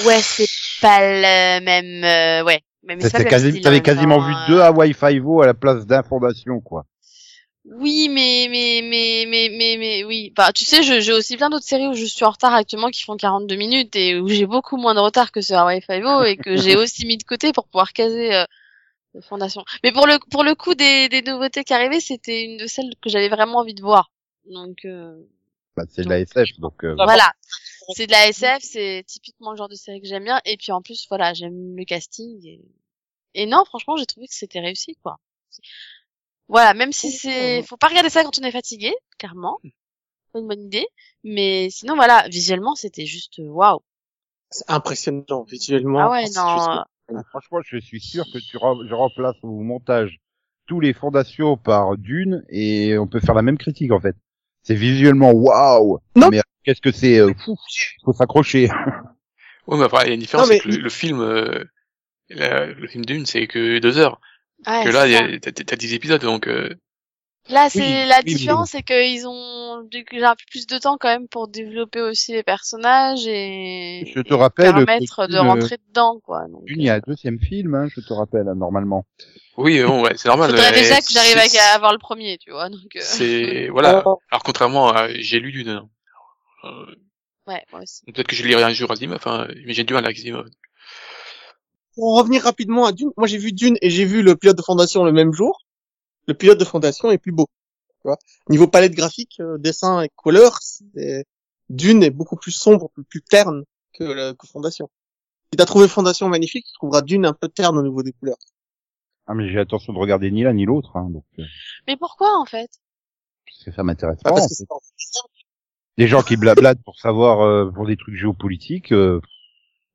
Ouais, c'est pas le même, euh, ouais. T'avais même quasi, t'avais même quasiment vu euh. deux à Wi-Fi O à la place d'un Fondation, quoi. Oui, mais, mais, mais, mais, mais, mais, oui. Bah, tu sais, j'ai aussi plein d'autres séries où je suis en retard actuellement qui font 42 minutes et où j'ai beaucoup moins de retard que sur Hawaii Five-O et que j'ai aussi mis de côté pour pouvoir caser, euh, Fondation. Mais pour le, pour le coup des, des nouveautés qui arrivaient, c'était une de celles que j'avais vraiment envie de voir. Donc, euh, Bah, c'est de la SF, donc, euh, voilà. C'est de la SF, c'est typiquement le genre de série que j'aime bien. Et puis en plus, voilà, j'aime le casting. Et, et non, franchement, j'ai trouvé que c'était réussi, quoi. Voilà, même si c'est, faut pas regarder ça quand on est fatigué, clairement. Pas une bonne idée. Mais sinon, voilà, visuellement, c'était juste euh, waouh. C'est impressionnant, visuellement. Ah ouais, non. Ah, franchement, je suis sûr que tu rem- je remplace au montage tous les fondations par Dune et on peut faire la même critique en fait. C'est visuellement waouh. Non. Mais qu'est-ce que c'est euh, fou, Faut s'accrocher. Ouais, mais après, il y a une différence, Non, mais que le, le film, euh, la- le film d'une, c'est que deux heures. Ouais, que là, t'as t'as dix épisodes, donc euh, Là, c'est Oui, la oui, oui. différence, c'est qu'ils ont du coup, un peu plus de temps quand même pour développer aussi les personnages et, Je te et rappelle permettre de Dune, rentrer dedans, quoi. Donc, Dune, il y a un deuxième film, hein, je te rappelle, hein, normalement. oui, bon, ouais, c'est normal. faudrait mais déjà que j'arrive à avoir le premier, tu vois. Donc, euh, C'est voilà. Alors contrairement à, j'ai lu Dune. hein. Euh, ouais, moi aussi. Peut-être que je lirai un jour Asimov, enfin, mais j'ai du mal avec Asimov. Pour en revenir rapidement à Dune, moi j'ai vu Dune et j'ai vu le pilote de Fondation le même jour. Le pilote de Fondation est plus beau. Tu vois Niveau palette graphique, euh, dessin et couleur, c'est- Dune est beaucoup plus sombre, plus, plus terne que, le, que Fondation. Si t'as trouvé Fondation magnifique, tu trouveras Dune un peu terne au niveau des couleurs. Ah mais j'ai attention de regarder ni l'un ni l'autre, hein, donc euh, Mais pourquoi, en fait? parce que ça m'intéresse Ah, pas. en fait. des gens qui blablatent pour savoir euh, pour des trucs géopolitiques. euh,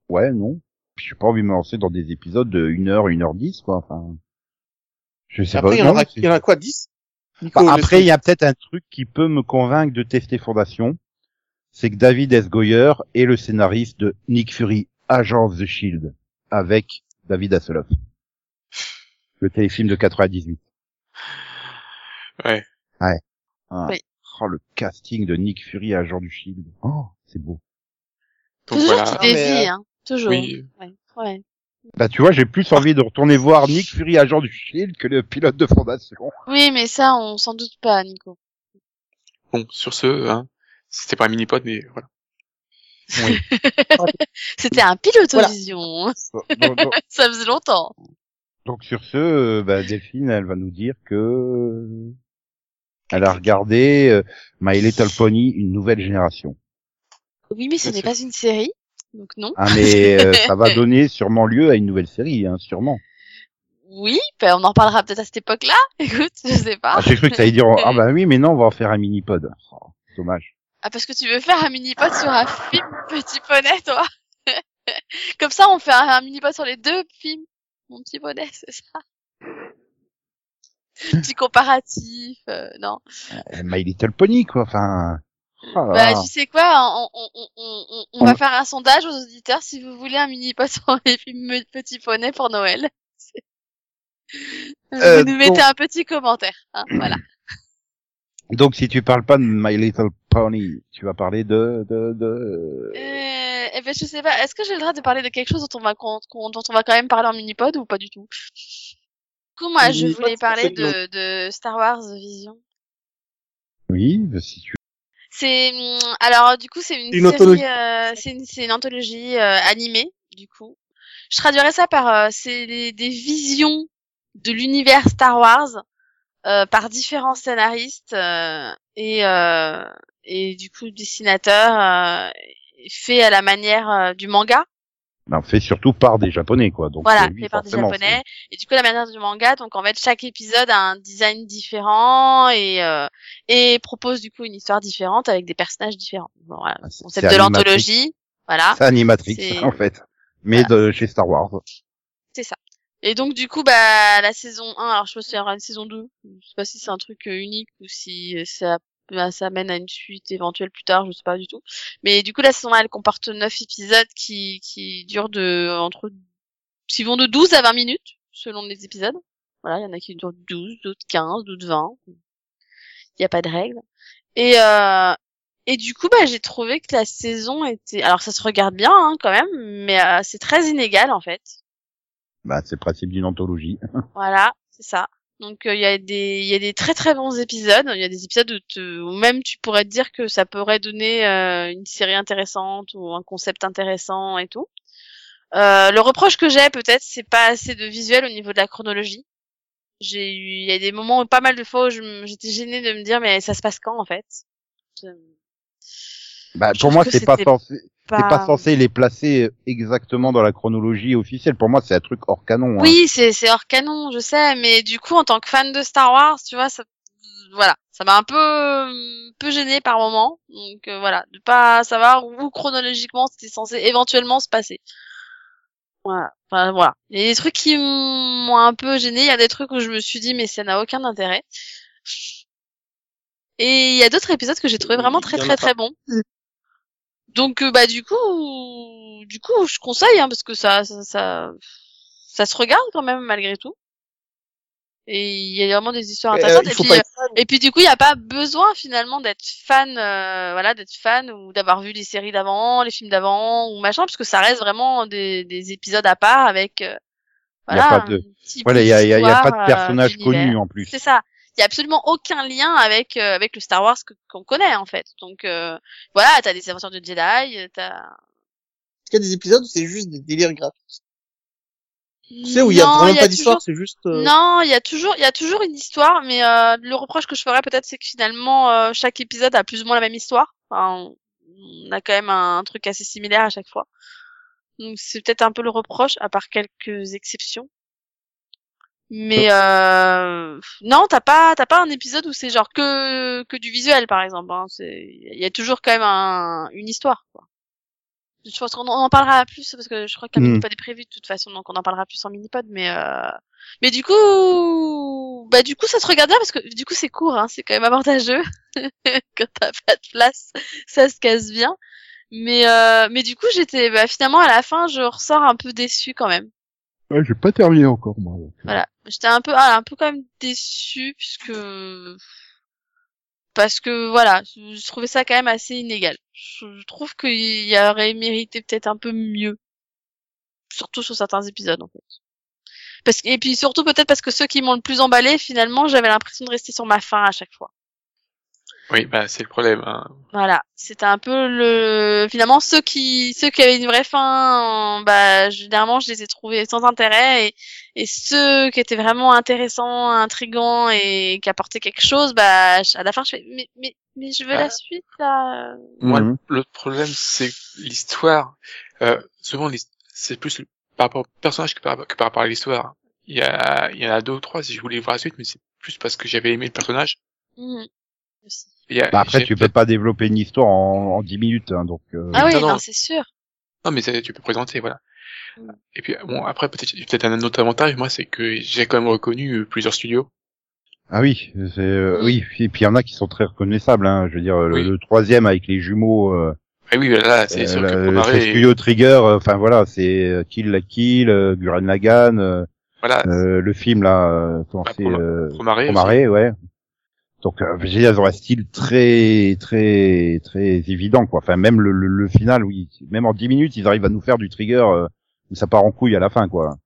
ouais, non. Puis j'ai pas envie de me lancer dans des épisodes de 1 heure, 1 heure 10 quoi. Enfin, je sais Après, pas. il y en c'est- il y en a quoi, 10? Bah, après, il y a peut-être un truc qui peut me convaincre de tester Fondation. C'est que David S. Goyer est le scénariste de Nick Fury, Agent of the Shield, avec David Hasselhoff. Le téléfilm de 98. Ouais. Ah. Oui. Oh, le casting de Nick Fury, Agent du Shield. Oh, c'est beau. Donc Toujours voilà. dévie, euh, hein. Toujours. Oui. Ouais. ouais. Bah, tu vois, j'ai plus envie de retourner voir Nick Fury, Agent du Shield, que le pilote de Fondation. Oui, mais ça, on s'en doute pas, Nico. Bon, sur ce, hein, c'était pas un mini-pod, mais voilà. C'était un pilotovision. donc, donc- ça faisait longtemps. donc, sur ce, euh, bah, Delphine, elle va nous dire que elle a regardé euh, My Little Pony, une nouvelle génération. Oui, mais ce n'est pas une série. Donc non. Ah, mais euh, ça va donner sûrement lieu à une nouvelle série, hein, sûrement. Oui, ben, on en reparlera peut-être à cette époque-là. Écoute, je sais pas. Ah, j'ai cru que ça allait dire, ah bah oui, mais non, on va en faire un mini-pod. Oh, dommage. Ah, parce que tu veux faire un mini-pod sur un film Petit Poney, toi? Comme ça, on fait un, un mini-pod sur les deux films Mon Petit Poney, c'est ça? Petit comparatif, euh, non. Euh, My Little Pony, quoi, enfin... oh Bah, tu sais quoi, on, on, on, on, on va faire un sondage aux auditeurs si vous voulez un mini-pod sur les films Petit Poney pour Noël. C'est- Euh, vous nous mettez donc- un petit commentaire, hein, voilà. Donc, si tu parles pas de My Little Pony, tu vas parler de... de, de... Euh, eh ben, je sais pas, est-ce que j'ai le droit de parler de quelque chose dont on va, dont on va quand même parler en mini-pod ou pas du tout? Du coup, moi, je voulais parler de, de Star Wars Vision. Oui, bah, si tu... C'est hum, alors du coup c'est une, Une série, euh, c'est une, anthologie euh, animée du coup. Je traduirais ça par euh, c'est des, visions de l'univers Star Wars euh, par différents scénaristes euh, et euh, et du coup dessinateurs euh, fait à la manière du manga. Ben, fait surtout par des Japonais, quoi. Donc, Voilà, oui, fait par des japonais. Et du coup, la manière du manga, donc en fait, chaque épisode a un design différent et euh, et propose du coup une histoire différente avec des personnages différents. Bon, voilà, Ah, c'est- concept de l'anthologie, voilà, C'est Animatrix, en fait. Mais de chez Star Wars. c'est ça. Et donc du coup, bah la saison 1, alors je pense qu'il y aura une saison 2. Je sais pas si c'est un truc euh, unique ou si euh, ça bah, ça mène à une suite éventuelle plus tard, je sais pas du tout. Mais du coup, la saison 1, elle comporte 9 épisodes qui qui durent de entre qui vont de 12 à 20 minutes selon les épisodes. Voilà, il y en a qui durent 12, d'autres 15, d'autres 20. Il n'y a pas de règle. Et euh, et du coup, bah j'ai trouvé que la saison était alors ça se regarde bien hein, quand même, mais euh, c'est très inégal en fait. Bah, c'est le principe d'une anthologie. Voilà, c'est ça. Donc euh, il y a des il y a des très très bons épisodes. Il y a des épisodes où, te- où même tu pourrais te dire que ça pourrait donner euh, une série intéressante ou un concept intéressant et tout. Euh, le reproche que j'ai peut-être c'est pas assez de visuel au niveau de la chronologie. J'ai eu il y a des moments où pas mal de fois où j'étais gênée de me dire mais ça se passe quand en fait? Je- Bah, Je pour moi, c'est pas censé, c'est pas censé les placer exactement dans la chronologie officielle. Pour moi, c'est un truc hors canon. hein. Oui, c'est c'est hors canon, je sais, mais du coup, en tant que fan de Star Wars, tu vois, ça, voilà, ça m'a un peu, un peu gêné par moment. Donc euh, voilà, de pas savoir où chronologiquement c'était censé éventuellement se passer. Voilà, enfin voilà. Il y a des trucs qui m'ont un peu gêné. Il y a des trucs où je me suis dit mais ça n'a aucun intérêt. Et il y a d'autres épisodes que j'ai trouvé vraiment très très a très bons. Donc euh, bah du coup, du coup, je conseille hein, parce que ça, ça, ça, ça se regarde quand même malgré tout. Et il y a vraiment des histoires Euh, intéressantes. et, puis, euh, et puis du coup, il n'y a pas besoin finalement d'être fan, euh, voilà, d'être fan ou d'avoir vu les séries d'avant, les films d'avant ou machin, parce que ça reste vraiment des, des épisodes à part avec, euh, Il y a voilà, de- il y a, a- pas de personnage connu en plus. C'est ça. Il y a absolument aucun lien avec euh, avec le Star Wars qu'on connaît en fait. Donc euh, voilà, t'as des aventures de Jedi, t'as. Il y a des épisodes où c'est juste des délires graphiques? Tu sais, où il y a vraiment pas d'histoire, toujours- c'est juste... euh, Non, il y a toujours, il y a toujours une histoire, mais euh, le reproche que je ferais peut-être, c'est que finalement euh, chaque épisode a plus ou moins la même histoire. Enfin, on a quand même un, truc assez similaire à chaque fois. Donc c'est peut-être un peu le reproche, à part quelques exceptions. Mais euh, non, t'as pas t'as pas un épisode où c'est genre que que du visuel par exemple. Hein. C'est il y a toujours quand même un, une histoire. Quoi. Je pense qu'on en parlera plus parce que je crois qu'il n'y Mm. a pas des prévus de toute façon, donc on en parlera plus en mini-pod. Mais euh... mais du coup, bah du coup ça se regarde bien parce que du coup c'est court, hein, c'est quand même avantageux quand t'as pas de place, ça se casse bien. Mais euh... mais du coup j'étais bah, finalement à la fin je ressors un peu déçu quand même. Ouais, j'ai pas terminé encore, moi. donc. Voilà, j'étais un peu, ah, un peu quand même déçue puisque parce que voilà, je, trouvais ça quand même assez inégal. Je, trouve qu'il y aurait mérité peut-être un peu mieux, surtout sur certains épisodes en fait. Parce et puis surtout peut-être parce que ceux qui m'ont le plus emballé, finalement, j'avais l'impression de rester sur ma faim à chaque fois. Oui, bah c'est le problème. Hein. Voilà, c'était un peu le finalement ceux qui ceux qui avaient une vraie fin, euh, bah généralement je les ai trouvés sans intérêt et et ceux qui étaient vraiment intéressants, intrigants et qui apportaient quelque chose, bah à la fin je fais mais mais mais je veux la Ah. suite là. Moi, Mhm. l'autre problème, c'est l'histoire. Euh, souvent, c'est plus le- par rapport au personnage que par, que par rapport à l'histoire. Il y a, il y en a deux ou trois si je voulais voir la suite, mais c'est plus parce que j'avais aimé le personnage. Aussi. Y a- Bah, après, tu peux pas développer une histoire en, en 10 minutes, hein, donc. euh, Ah oui, non, c'est sûr. Non, mais tu peux présenter, voilà. Mm. Et puis, bon, après, peut-être, peut-être un autre avantage, moi, c'est que j'ai quand même reconnu euh, plusieurs studios. Ah oui, c'est euh, Mm. oui. Et puis il y en a qui sont très reconnaissables. Hein. Je veux dire, le, Oui. le troisième avec les jumeaux. Euh, Ah oui, là, c'est euh, sûr le- que le Promare, Studio Trigger. euh, Enfin voilà, c'est euh, Kill la Kill, euh, Gurren Lagann, euh, voilà, euh, le film là, euh, comment Bah, euh, Promare, aussi. Promare, ouais. Donc euh, veux ils ont un style très très très évident quoi. Enfin même le, le, le final, oui, même en 10 minutes, ils arrivent à nous faire du Trigger euh, où ça part en couille à la fin quoi.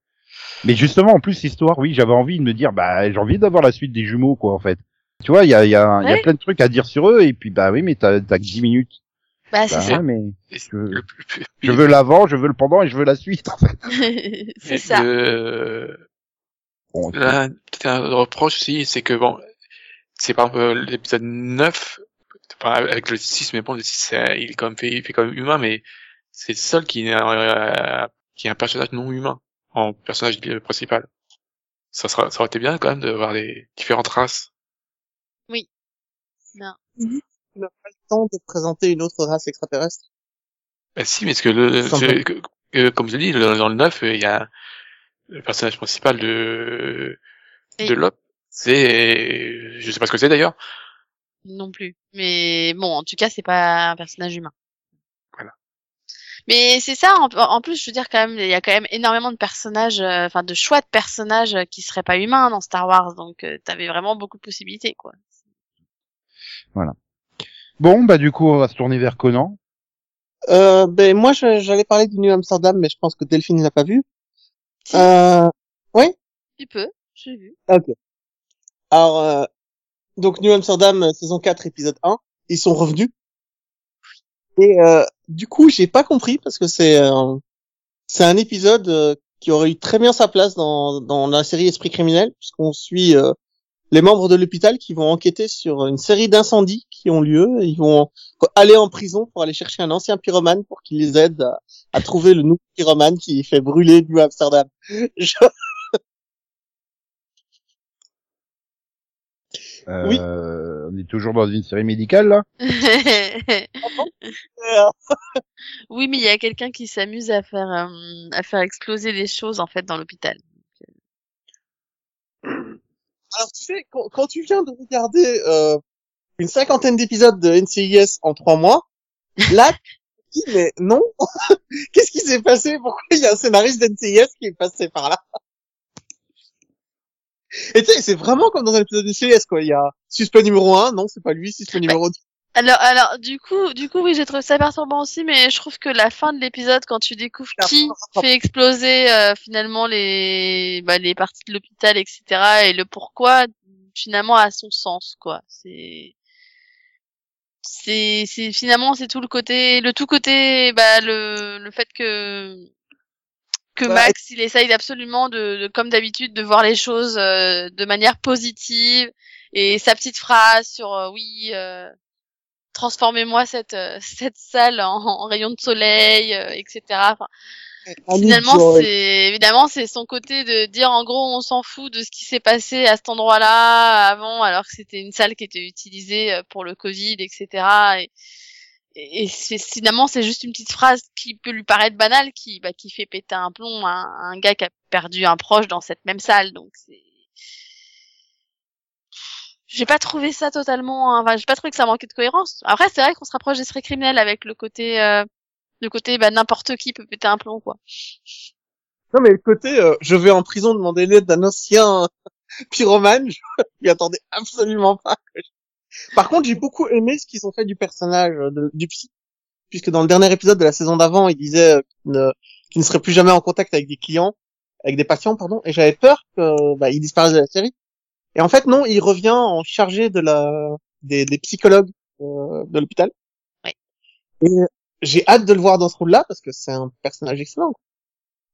Mais justement, en plus, l'histoire, oui, j'avais envie de me dire, bah, j'ai envie d'avoir la suite des jumeaux, quoi, en fait. Tu vois, il y a, il y, a, il y a Ouais. plein de trucs à dire sur eux, et puis, bah oui, mais t'as, t'as que 10 minutes. Bah c'est Bah, ça. mais je- plus- je veux l'avant, je veux le pendant, et je veux la suite, en fait. c'est ça. le- Bon, Là, un reproche aussi, c'est que bon, c'est par exemple euh, l'épisode 9, enfin, avec le 6, mais bon, le 6, c'est- il est quand même fait, il fait quand même humain, mais c'est le seul qui est, un- qui est un personnage non humain en personnage principal. Ça, sera, ça aurait été bien quand même de voir les différentes races. On n'a pas le temps de présenter une autre race extraterrestre. Bah si, mais parce que le, je- que- que- comme je dis, dans le 9, il y a le personnage principal de, Oui. de Lop, c'est, je sais pas ce que c'est d'ailleurs, non plus. Mais bon, en tout cas, c'est pas un personnage humain. Voilà. Mais c'est ça. En, en plus, je veux dire quand même, il y a quand même énormément de personnages, euh, enfin de choix de personnages euh, qui seraient pas humains dans Star Wars. Donc, euh, t'avais vraiment beaucoup de possibilités, quoi. Bon, bah, du coup, on va se tourner vers Conan. Euh, ben moi j'allais parler du New Amsterdam, mais je pense que Delphine ne l'a pas vu. Si, Euh, tu peux. J'ai vu. Alors euh, donc New Amsterdam euh, saison 4 épisode 1, ils sont revenus. Et euh, du coup j'ai pas compris parce que c'est euh, c'est un épisode euh, qui aurait eu très bien sa place dans dans la série Esprit criminel puisqu'on suit euh, les membres de l'hôpital qui vont enquêter sur une série d'incendies qui ont lieu. Ils vont aller en prison pour aller chercher un ancien pyromane pour qu'il les aide à, trouver le nouveau pyromane qui fait brûler New Amsterdam. Euh, On est toujours dans une série médicale, là. oui, mais il y a quelqu'un qui s'amuse à faire euh, à faire exploser les choses en fait dans l'hôpital. Alors tu sais, quand, quand tu viens de regarder euh, une cinquantaine d'épisodes de NCIS en trois mois, là, tu te dis mais non, qu'est-ce qui s'est passé? Pourquoi il y a un scénariste d'NCIS qui est passé par là? Et tu sais, c'est vraiment comme dans un épisode de NCIS quoi. Il y a suspect numéro 1, non c'est pas lui, suspect numéro 2. Alors, alors, du coup, du coup, oui, j'ai trouvé ça perturbant aussi, mais je trouve que la fin de l'épisode, quand tu découvres qui fait exploser euh, finalement les, bah, les parties de l'hôpital, etc., et le pourquoi, finalement, a son sens, quoi. C'est, c'est, c'est finalement, c'est tout le côté, le tout côté, bah, le, le fait que que Max, il essaye absolument de, de comme d'habitude, de voir les choses euh, de manière positive, et sa petite phrase sur euh, oui. euh, transformez-moi cette euh, cette salle en, en rayon de soleil, euh, etc. Enfin, finalement, c'est évidemment c'est son côté de dire en gros on s'en fout de ce qui s'est passé à cet endroit-là avant, alors que c'était une salle qui était utilisée euh, pour le Covid, etc. Et, et finalement c'est juste une petite phrase qui peut lui paraître banale, qui bah, qui fait péter un plomb à un, gars qui a perdu un proche dans cette même salle. Donc c'est j'ai pas trouvé ça totalement enfin j'ai pas trouvé que ça manquait de cohérence après c'est vrai qu'on se rapproche des séries criminels avec le côté euh, le côté bah n'importe qui peut péter un plomb quoi Non, mais le côté, euh, je vais en prison demander l'aide d'un ancien pyromane, je m'y attendais absolument pas. Par contre, j'ai beaucoup aimé ce qu'ils ont fait du personnage euh, de- du psy, puisque dans le dernier épisode de la saison d'avant, il disait euh, qu'il ne, qu'il ne serait plus jamais en contact avec des clients, avec des patients, pardon, et j'avais peur que bah, il disparaisse de la série. Et en fait, non, il revient en chargé de la des, des psychologues euh, de l'hôpital. Ouais. Et j'ai hâte de le voir dans ce rôle-là parce que c'est un personnage excellent.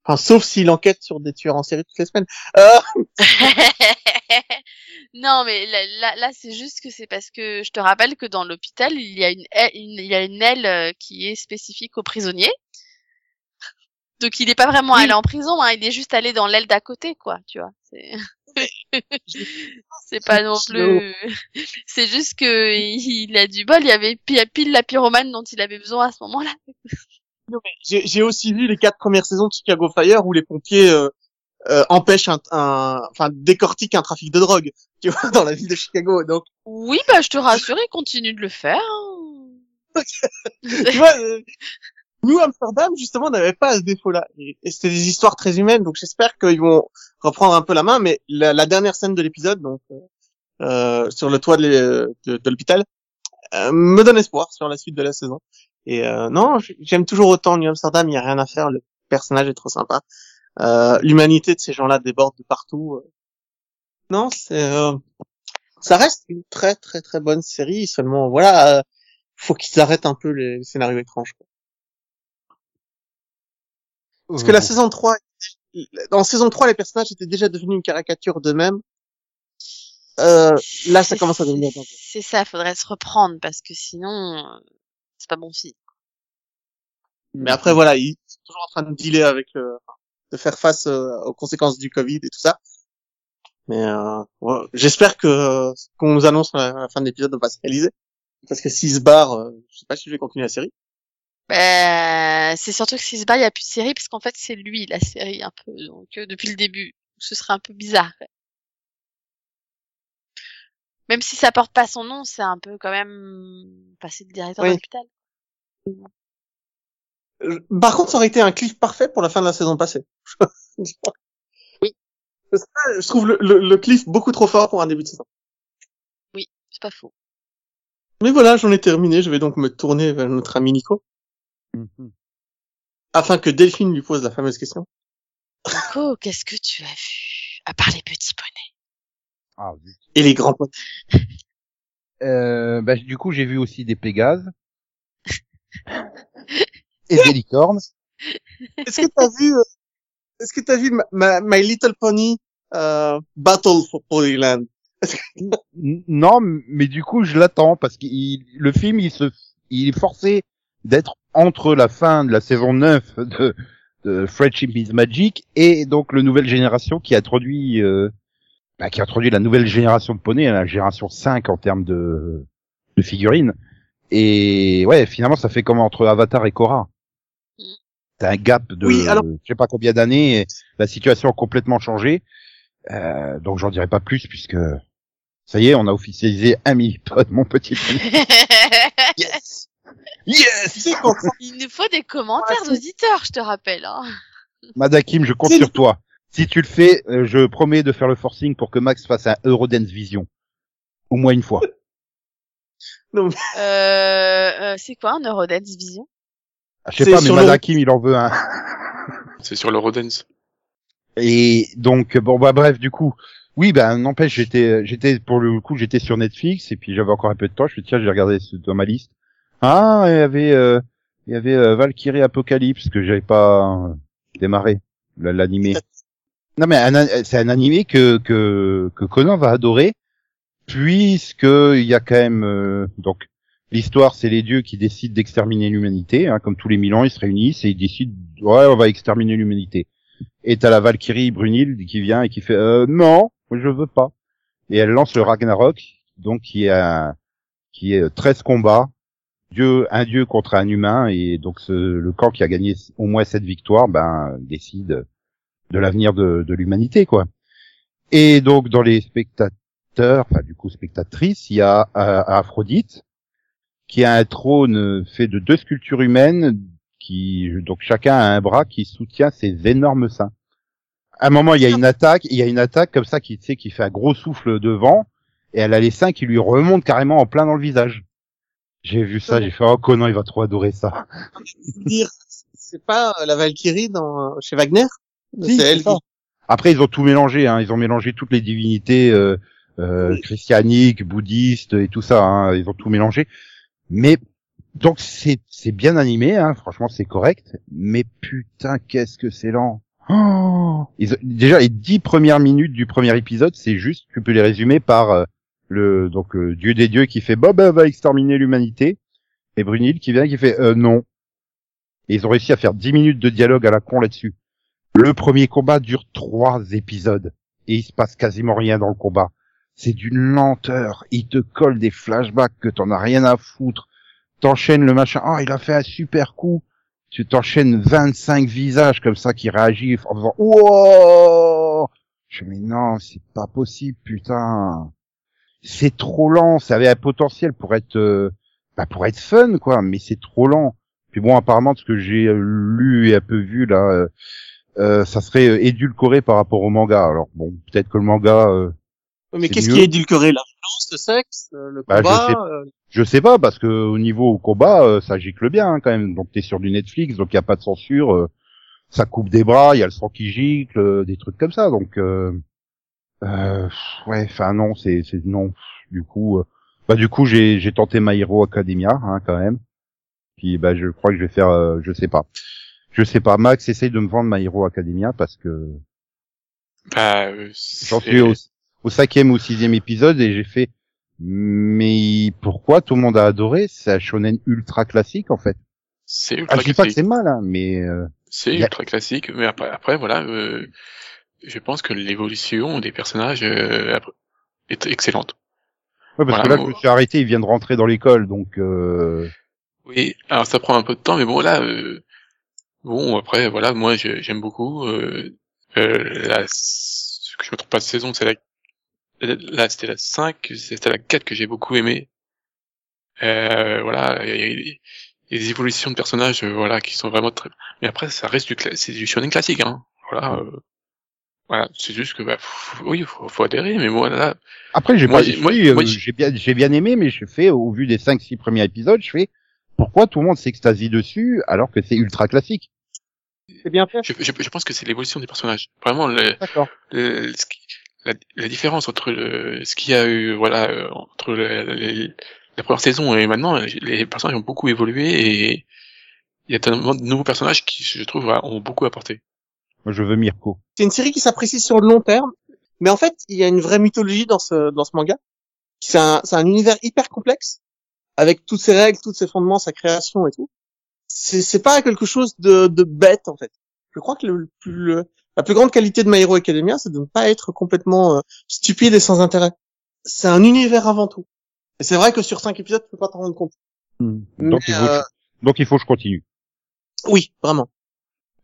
Enfin, sauf s'il enquête sur des tueurs en série toutes les semaines. Euh, non mais là, là, là, c'est juste que c'est parce que je te rappelle que dans l'hôpital il y a une, aile- une- il y a une aile euh, qui est spécifique aux prisonniers. Donc il n'est pas vraiment Oui. allé en prison hein, il est juste allé dans l'aile d'à côté quoi tu vois. C'est c'est pas non plus c'est juste que il a du bol. Il y avait pi- pile la pyromane dont il avait besoin à ce moment-là j'ai aussi vu les quatre premières saisons de Chicago Fire où les pompiers euh, euh, empêchent un, un, enfin décortiquent un trafic de drogue, tu vois, dans la ville de Chicago. Donc, oui bah je te rassure il continue de le faire hein. tu vois, euh, New Amsterdam justement n'avait pas ce défaut-là. Et, et c'était des histoires très humaines, donc j'espère qu'ils vont reprendre un peu la main. Mais la, la dernière scène de l'épisode, donc euh, euh, sur le toit de l'hôpital, euh, me donne espoir sur la suite de la saison. Et euh, non, j'aime toujours autant New Amsterdam. Il y a rien à faire. Le personnage est trop sympa. Euh, L'humanité de ces gens-là déborde de partout. euh. Non, c'est euh, ça reste une très très très bonne série. Seulement, voilà, euh, faut qu'ils arrêtent un peu les scénarios étranges. quoi. Parce que la saison 3, dans saison 3, les personnages étaient déjà devenus une caricature d'eux-mêmes. Euh, là, ça C'est- commence à devenir. C'est ça, faudrait se reprendre parce que sinon, euh, c'est pas bon signe. Mais après, voilà, ils sont toujours en train de dealer avec le, de faire face euh, aux conséquences du Covid et tout ça. Mais euh, ouais, j'espère que euh, ce qu'on nous annonce à la, fin de l'épisode ne va pas se réaliser. Parce que s'ils se barrent, euh, je sais pas si je vais continuer la série. Ben, c'est surtout que s'il se bat, il y a plus de série parce qu'en fait, c'est lui la série un peu. Donc euh, depuis le début, ce serait un peu bizarre. ouais. Même si ça porte pas son nom, c'est un peu quand même passer le directeur Oui. d'hôpital. Euh, Par contre, ça aurait été un cliff parfait pour la fin de la saison passée. Oui. Je trouve le, le, le cliff beaucoup trop fort pour un début de saison. C'est pas faux. Mais voilà, j'en ai terminé. Je vais donc me tourner vers notre ami Nico, Mhm. afin que Delphine lui pose la fameuse question. Nico, qu'est-ce que tu as vu? À part les petits poneys. Ah, zut. Et les grands potes. Euh, bah, du coup, j'ai vu aussi des Pégases. Et des licornes. Est-ce que t'as vu, euh, est-ce que t'as vu My Little Pony euh, Battle for Polyland? N- Non, mais du coup, je l'attends parce que le film, il se, il est forcé d'être entre la fin de la saison 9 de, de Friendship is Magic et donc le nouvelle génération qui a introduit, euh, bah, qui a introduit la nouvelle génération de poneys, la génération 5 en termes de, de figurines. Et ouais, finalement, ça fait comme entre Avatar et Korra. Mm. C'est un gap de, Oui, alors- je sais pas combien d'années. et La situation a complètement changé. Euh, donc j'en dirai pas plus puisque ça y est, on a officialisé un mini-pod, mon petit. Yes! Yes! Il nous faut des commentaires Ouais, c'est- d'auditeurs, je te rappelle. Hein. Madakim, je compte sur toi. Si tu le fais, euh, je promets de faire le forcing pour que Max fasse un Eurodance Vision. Au moins une fois. Euh, euh, c'est quoi un Eurodance Vision? Ah, Je sais pas, mais Madakim, il en veut un. C'est sur le Rodens. Et donc, bon, bah, bref, du coup. Oui, ben, n'empêche, j'étais, j'étais, pour le coup, j'étais sur Netflix, et puis j'avais encore un peu de temps, je me suis dit, tiens, j'ai regardé dans ma liste. Ah, il y avait, euh, il y avait euh, Valkyrie Apocalypse, que j'avais pas euh, démarré, la- l'animé. Non, mais c'est un animé que, que, que Conan va adorer, puisque il y a quand même, euh, donc, L'histoire, c'est les dieux qui décident d'exterminer l'humanité. Hein, comme tous les mille ans, ils se réunissent et ils décident, ouais, on va exterminer l'humanité. Et t'as la Valkyrie Brunhilde qui vient et qui fait, euh, non, je veux pas. Et elle lance le Ragnarok, donc qui est un- qui est 13 combats, dieu, un dieu contre un humain, et donc ce- le camp qui a gagné au moins cette victoire, ben décide de l'avenir de, de l'humanité, quoi. Et donc dans les spectateurs, enfin du coup spectatrices, il y a euh, Aphrodite qui a un trône fait de deux sculptures humaines qui donc chacun a un bras qui soutient ses énormes seins. À un moment, il y a une attaque, il y a une attaque comme ça qui tu sais qui fait un gros souffle de vent et elle a les seins qui lui remontent carrément en plein dans le visage. J'ai vu ça, j'ai fait oh Conan, il va trop adorer ça. C'est pas euh, la Valkyrie dans chez Wagner? Si, C'est elle qui. Après, ils ont tout mélangé, hein. ils ont mélangé toutes les divinités euh, euh, Oui. christianiques, bouddhistes et tout ça. Hein. Ils ont tout mélangé. Mais donc c'est c'est bien animé, hein. franchement c'est correct. Mais putain, qu'est-ce que c'est lent. Oh Ils déjà les dix premières minutes du premier épisode, c'est juste, tu peux les résumer par euh, le donc euh, dieu des dieux qui fait Bob va exterminer l'humanité et Brunhilde qui vient qui fait euh, non. Et ils ont réussi à faire dix minutes de dialogue à la con là-dessus. Le premier combat dure trois épisodes et il se passe quasiment rien dans le combat. C'est d'une lenteur. Il te colle des flashbacks que t'en as rien à foutre. T'enchaînes le machin. Ah, il a fait un super coup. Tu t'enchaînes 25 visages comme ça qui réagissent en faisant Wow Je fais, mais non, c'est pas possible, putain. C'est trop lent. Ça avait un potentiel pour être, euh, bah, pour être fun, quoi. Mais c'est trop lent. Puis bon, apparemment, de ce que j'ai euh, lu et un peu vu là, euh, euh, ça serait édulcoré par rapport au manga. Alors bon, peut-être que le manga, Mais qu'est-ce mieux. qui est édulcoré La violence, le sexe, euh, le Bah, je combat sais. euh, je sais pas parce que au niveau au combat, euh, ça gicle bien hein, quand même. Donc t'es sur du Netflix, donc il y a pas de censure. euh, ça coupe des bras, il y a le sang qui gicle, euh, des trucs comme ça. Donc euh, euh, ouais, enfin non, c'est c'est non. Du coup, euh, bah du coup j'ai j'ai tenté My Hero Academia hein, quand même. Puis bah je crois que je vais faire, euh, je sais pas, je sais pas. Max essaye de me vendre My Hero Academia parce que Bah, euh, J'en c'est- suis au, au cinquième ou sixième épisode et j'ai fait, mais pourquoi tout le monde a adoré? C'est un shonen ultra classique en fait. C'est Ah, ultra je dis pas que c'est mal, hein, mais euh, C'est a- ultra classique, mais après, après voilà, euh, je pense que l'évolution des personnages euh, est excellente. ouais, parce Voilà, que là je me suis arrêté, il vient de rentrer dans l'école, donc euh, Oui, alors ça prend un peu de temps, mais bon là, euh, bon après voilà, moi j'aime beaucoup. Euh, euh, la, que je me trompe pas de saison, c'est la, là c'était la 5, c'était la 4 que j'ai beaucoup aimé. Euh, voilà, il y, a- il y a des évolutions de personnages, euh, voilà, qui sont vraiment très. Mais après, ça reste du, c'est du shonen classique, hein. Voilà. euh, voilà, c'est juste que bah, faut- oui, faut, faut adhérer, mais moi là, après j'ai pas, j'ai- euh, j'ai- j'ai bien, j'ai bien aimé, mais je fais au vu des cinq six premiers épisodes, je fais pourquoi tout le monde s'extasie dessus alors que c'est ultra classique? C'est bien fait. je, je, je pense que c'est l'évolution des personnages. Vraiment, le, D'accord. le- ce qui- la, la différence entre le, ce qu'il y a eu, voilà, euh, entre le- les- la première saison et maintenant, les personnages ont beaucoup évolué et il y a tellement de nouveaux personnages qui, je trouve, ont beaucoup apporté. Moi je veux Mirko. C'est une série qui s'apprécie sur le long terme, mais en fait, il y a une vraie mythologie dans ce dans ce manga. C'est un c'est un univers hyper complexe avec toutes ses règles, tous ses fondements, sa création et tout. C'est c'est pas quelque chose de de bête en fait. Je crois que le, le- la plus grande qualité de My Hero Academia, c'est de ne pas être complètement euh, stupide et sans intérêt. C'est un univers avant tout. Et c'est vrai que sur cinq épisodes, tu peux pas t'en rendre compte. Donc Mais, il faut, euh, donc il faut que je continue. oui, vraiment.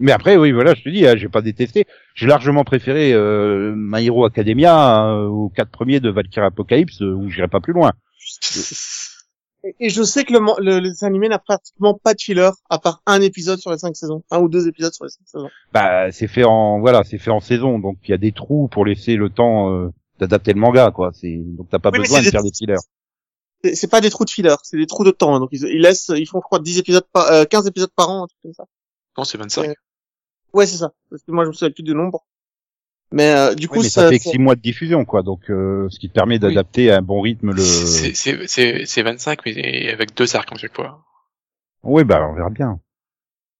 Mais après, oui, voilà, je te dis, hein, j'ai pas détesté. J'ai largement préféré euh, My Hero Academia euh, aux quatre premiers de Valkyrie Apocalypse, euh, où j'irai pas plus loin. Et- je sais que le, le, le dessin animé n'a pratiquement pas de filler, à part un épisode sur les cinq saisons, un ou deux épisodes sur les cinq saisons. Bah, c'est fait en, voilà, c'est fait en saison, donc il y a des trous pour laisser le temps euh, d'adapter le manga, quoi. C'est donc t'as pas Oui, besoin de des- faire des fillers. C'est c'est pas des trous de filler, c'est des trous de temps. hein. Donc ils, ils laissent, ils font je crois 10 épisodes par, euh, 15 épisodes par an, un truc comme ça. Non, c'est 25. Ouais. Ouais, c'est ça. Parce que moi je me souviens plus du nombre. Mais euh, du Oui, coup mais ça, ça, fait ça- six mois de diffusion, quoi. Donc, euh, ce qui te permet d'adapter à un bon rythme le. C'est- C'est c'est- c'est 25, mais avec deux arcs en chaque fois. Oui, bah, on verra bien.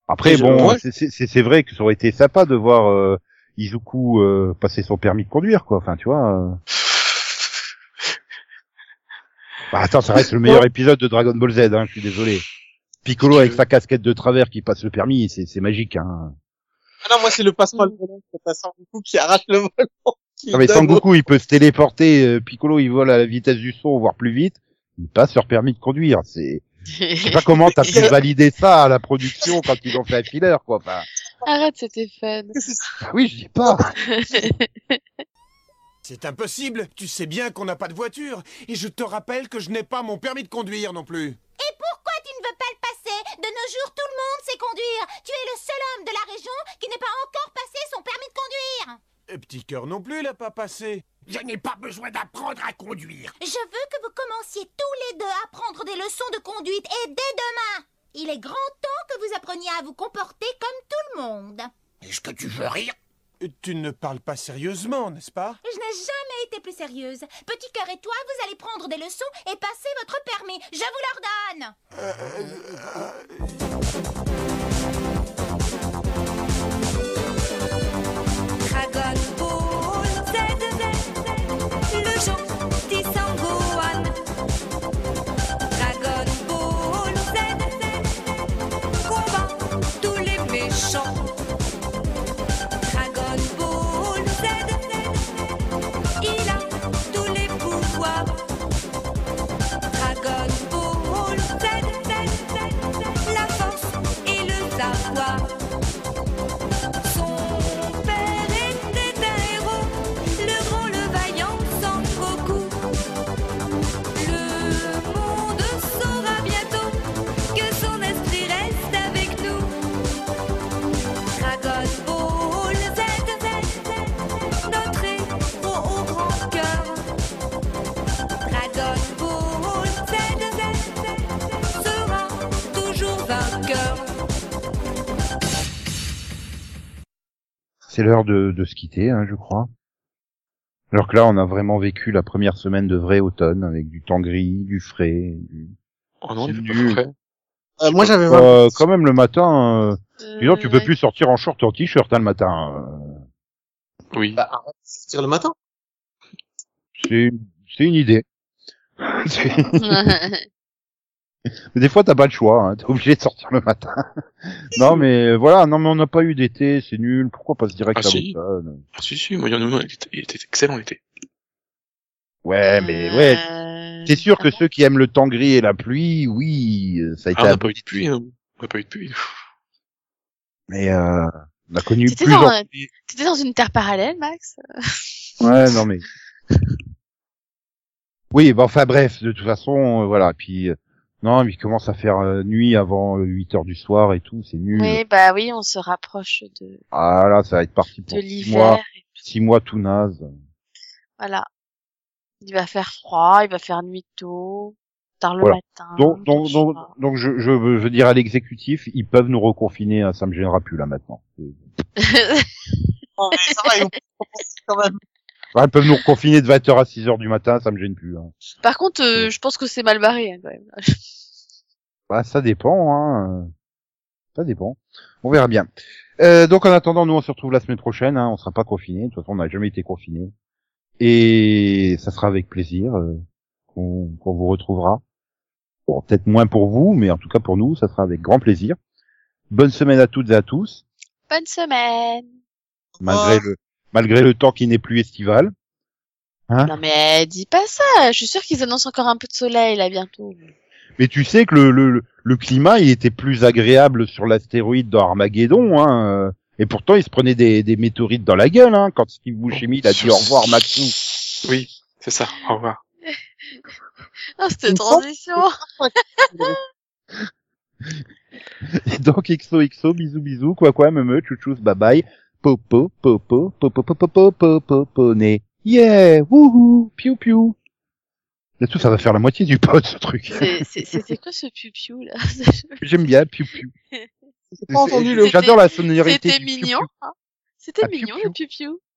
Après, Et je- bon, ouais. c'est- c'est c'est- c'est vrai que ça aurait été sympa de voir euh, Izuku euh, passer son permis de conduire, quoi. Enfin, tu vois. euh. Bah, attends, ça reste le meilleur épisode de Dragon Ball Z, hein, je suis désolé. Piccolo avec sa casquette de travers qui passe le permis, c'est c'est magique. Hein. Ah non, moi, c'est le passement le volant, c'est pas Sangoku qui arrache le volant. Non mais Sangoku, il peut se téléporter, euh, Piccolo, il vole à la vitesse du son, voire plus vite. Il passe leur permis de conduire. C'est, je sais pas comment t'as pu valider ça à la production quand ils ont fait un filler, quoi. Enfin, Arrête, c'était fun. bah oui, je dis pas. C'est impossible, tu sais bien qu'on n'a pas de voiture. Et je te rappelle que je n'ai pas mon permis de conduire non plus. Et pourquoi tu ne veux pas le De nos jours, tout le monde sait conduire. Tu es le seul homme de la région qui n'est pas encore passé son permis de conduire. Et petit cœur non plus l'a pas passé. Je n'ai pas besoin d'apprendre à conduire. Je veux que vous commenciez tous les deux à prendre des leçons de conduite et dès demain. Il est grand temps que vous appreniez à vous comporter comme tout le monde. Est-ce que tu veux rire Tu ne parles pas sérieusement, n'est-ce pas? Je n'ai jamais été plus sérieuse. Petit cœur et toi, vous allez prendre des leçons et passer votre permis. Je vous l'ordonne. Dragon C'est l'heure de, de se quitter, hein, je crois. Alors que là, on a vraiment vécu la première semaine de vrai automne avec du temps gris, du frais. Du... Oh non, pas frais. Euh, moi, j'avais Euh, quand même le matin, euh, disons, tu peux Euh, plus sortir en short en t-shirt hein, le matin. euh. Oui. Bah, arrête de sortir le matin. C'est c'est une idée. Mais des fois, t'as pas le choix, hein, t'es obligé de sortir le matin. non, mais voilà, non, mais on n'a pas eu d'été, c'est nul. Pourquoi pas se direct Ah, à si. l'automne Ah, si, si, moi, il y en a un, il était, il était excellent l'été. Ouais, mais ouais, Euh, c'est sûr que ah bon? ceux qui aiment le temps gris et la pluie, oui, euh, ça a été. Ah, on n'a pas eu de pluie, hein. On n'a pas eu de pluie. Mais euh, on a connu T'étais plus. dans en- un- T'étais dans une terre parallèle, Max? Ouais, non mais. Oui, bah enfin bref, de toute façon, euh, voilà. Puis euh, non, mais il commence à faire euh, nuit avant 8 heures du soir et tout, c'est nul. Oui, bah oui, on se rapproche de, Ah là, ça va être parti pour de six mois, l'hiver. et six mois tout naze. Voilà. Il va faire froid, il va faire nuit tôt, tard le Voilà. matin. Donc, donc, donc, je, je veux je veux dire à l'exécutif, ils peuvent nous reconfiner, hein, ça me gênera plus là maintenant. Non, mais ça va, ils vont quand même. Ouais, ils peuvent nous reconfiner de 20h à 6h du matin, ça me gêne plus. Hein. Par contre, euh, je pense que c'est mal barré hein, quand même. Bah, ça dépend, hein. Ça dépend. On verra bien. Euh, donc en attendant, nous on se retrouve la semaine prochaine. Hein, on sera pas confinés. De toute façon, on n'a jamais été confinés. Et ça sera avec plaisir euh, qu'on qu'on vous retrouvera. Bon, peut-être moins pour vous, mais en tout cas pour nous, ça sera avec grand plaisir. Bonne semaine à toutes et à tous, Bonne semaine. malgré le malgré le temps qui n'est plus estival. Hein Non mais dis pas ça. Je suis sûre qu'ils annoncent encore un peu de soleil là bientôt. Mais tu sais que le, le, le climat, il était plus agréable sur l'astéroïde dans Armageddon, hein. euh, Et pourtant, il se prenait des, des météorites dans la gueule, hein, quand Steve Buscemi il a dit au revoir Maxou. Oui, c'est ça. Au revoir. Ah, cette transition. Et donc, XOXO, bisous bisous, quoi quoi, me me, chouchous, bye bye, popo, popo, popo, popo, popo. Yeah, wouhou, piou piou. Et tout, ça va faire la moitié du pod, ce truc. C'est- c'est- C'était quoi ce piou-piou là J'aime bien, piou piou. J'ai pas entendu le. J'adore la sonorité C'était mignon. hein. C'était Ah, mignon le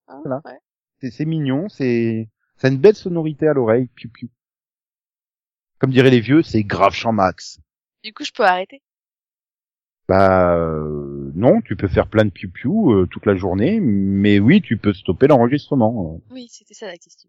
hein, Voilà. ouais. C'est- C'est mignon, c'est, ça a une belle sonorité à l'oreille, piou piou. Comme diraient les vieux, c'est grave champ max. Du coup, je peux arrêter. Bah euh, non, tu peux faire plein de piou piou euh, toute la journée, mais oui, tu peux stopper l'enregistrement. Oui, c'était ça la question.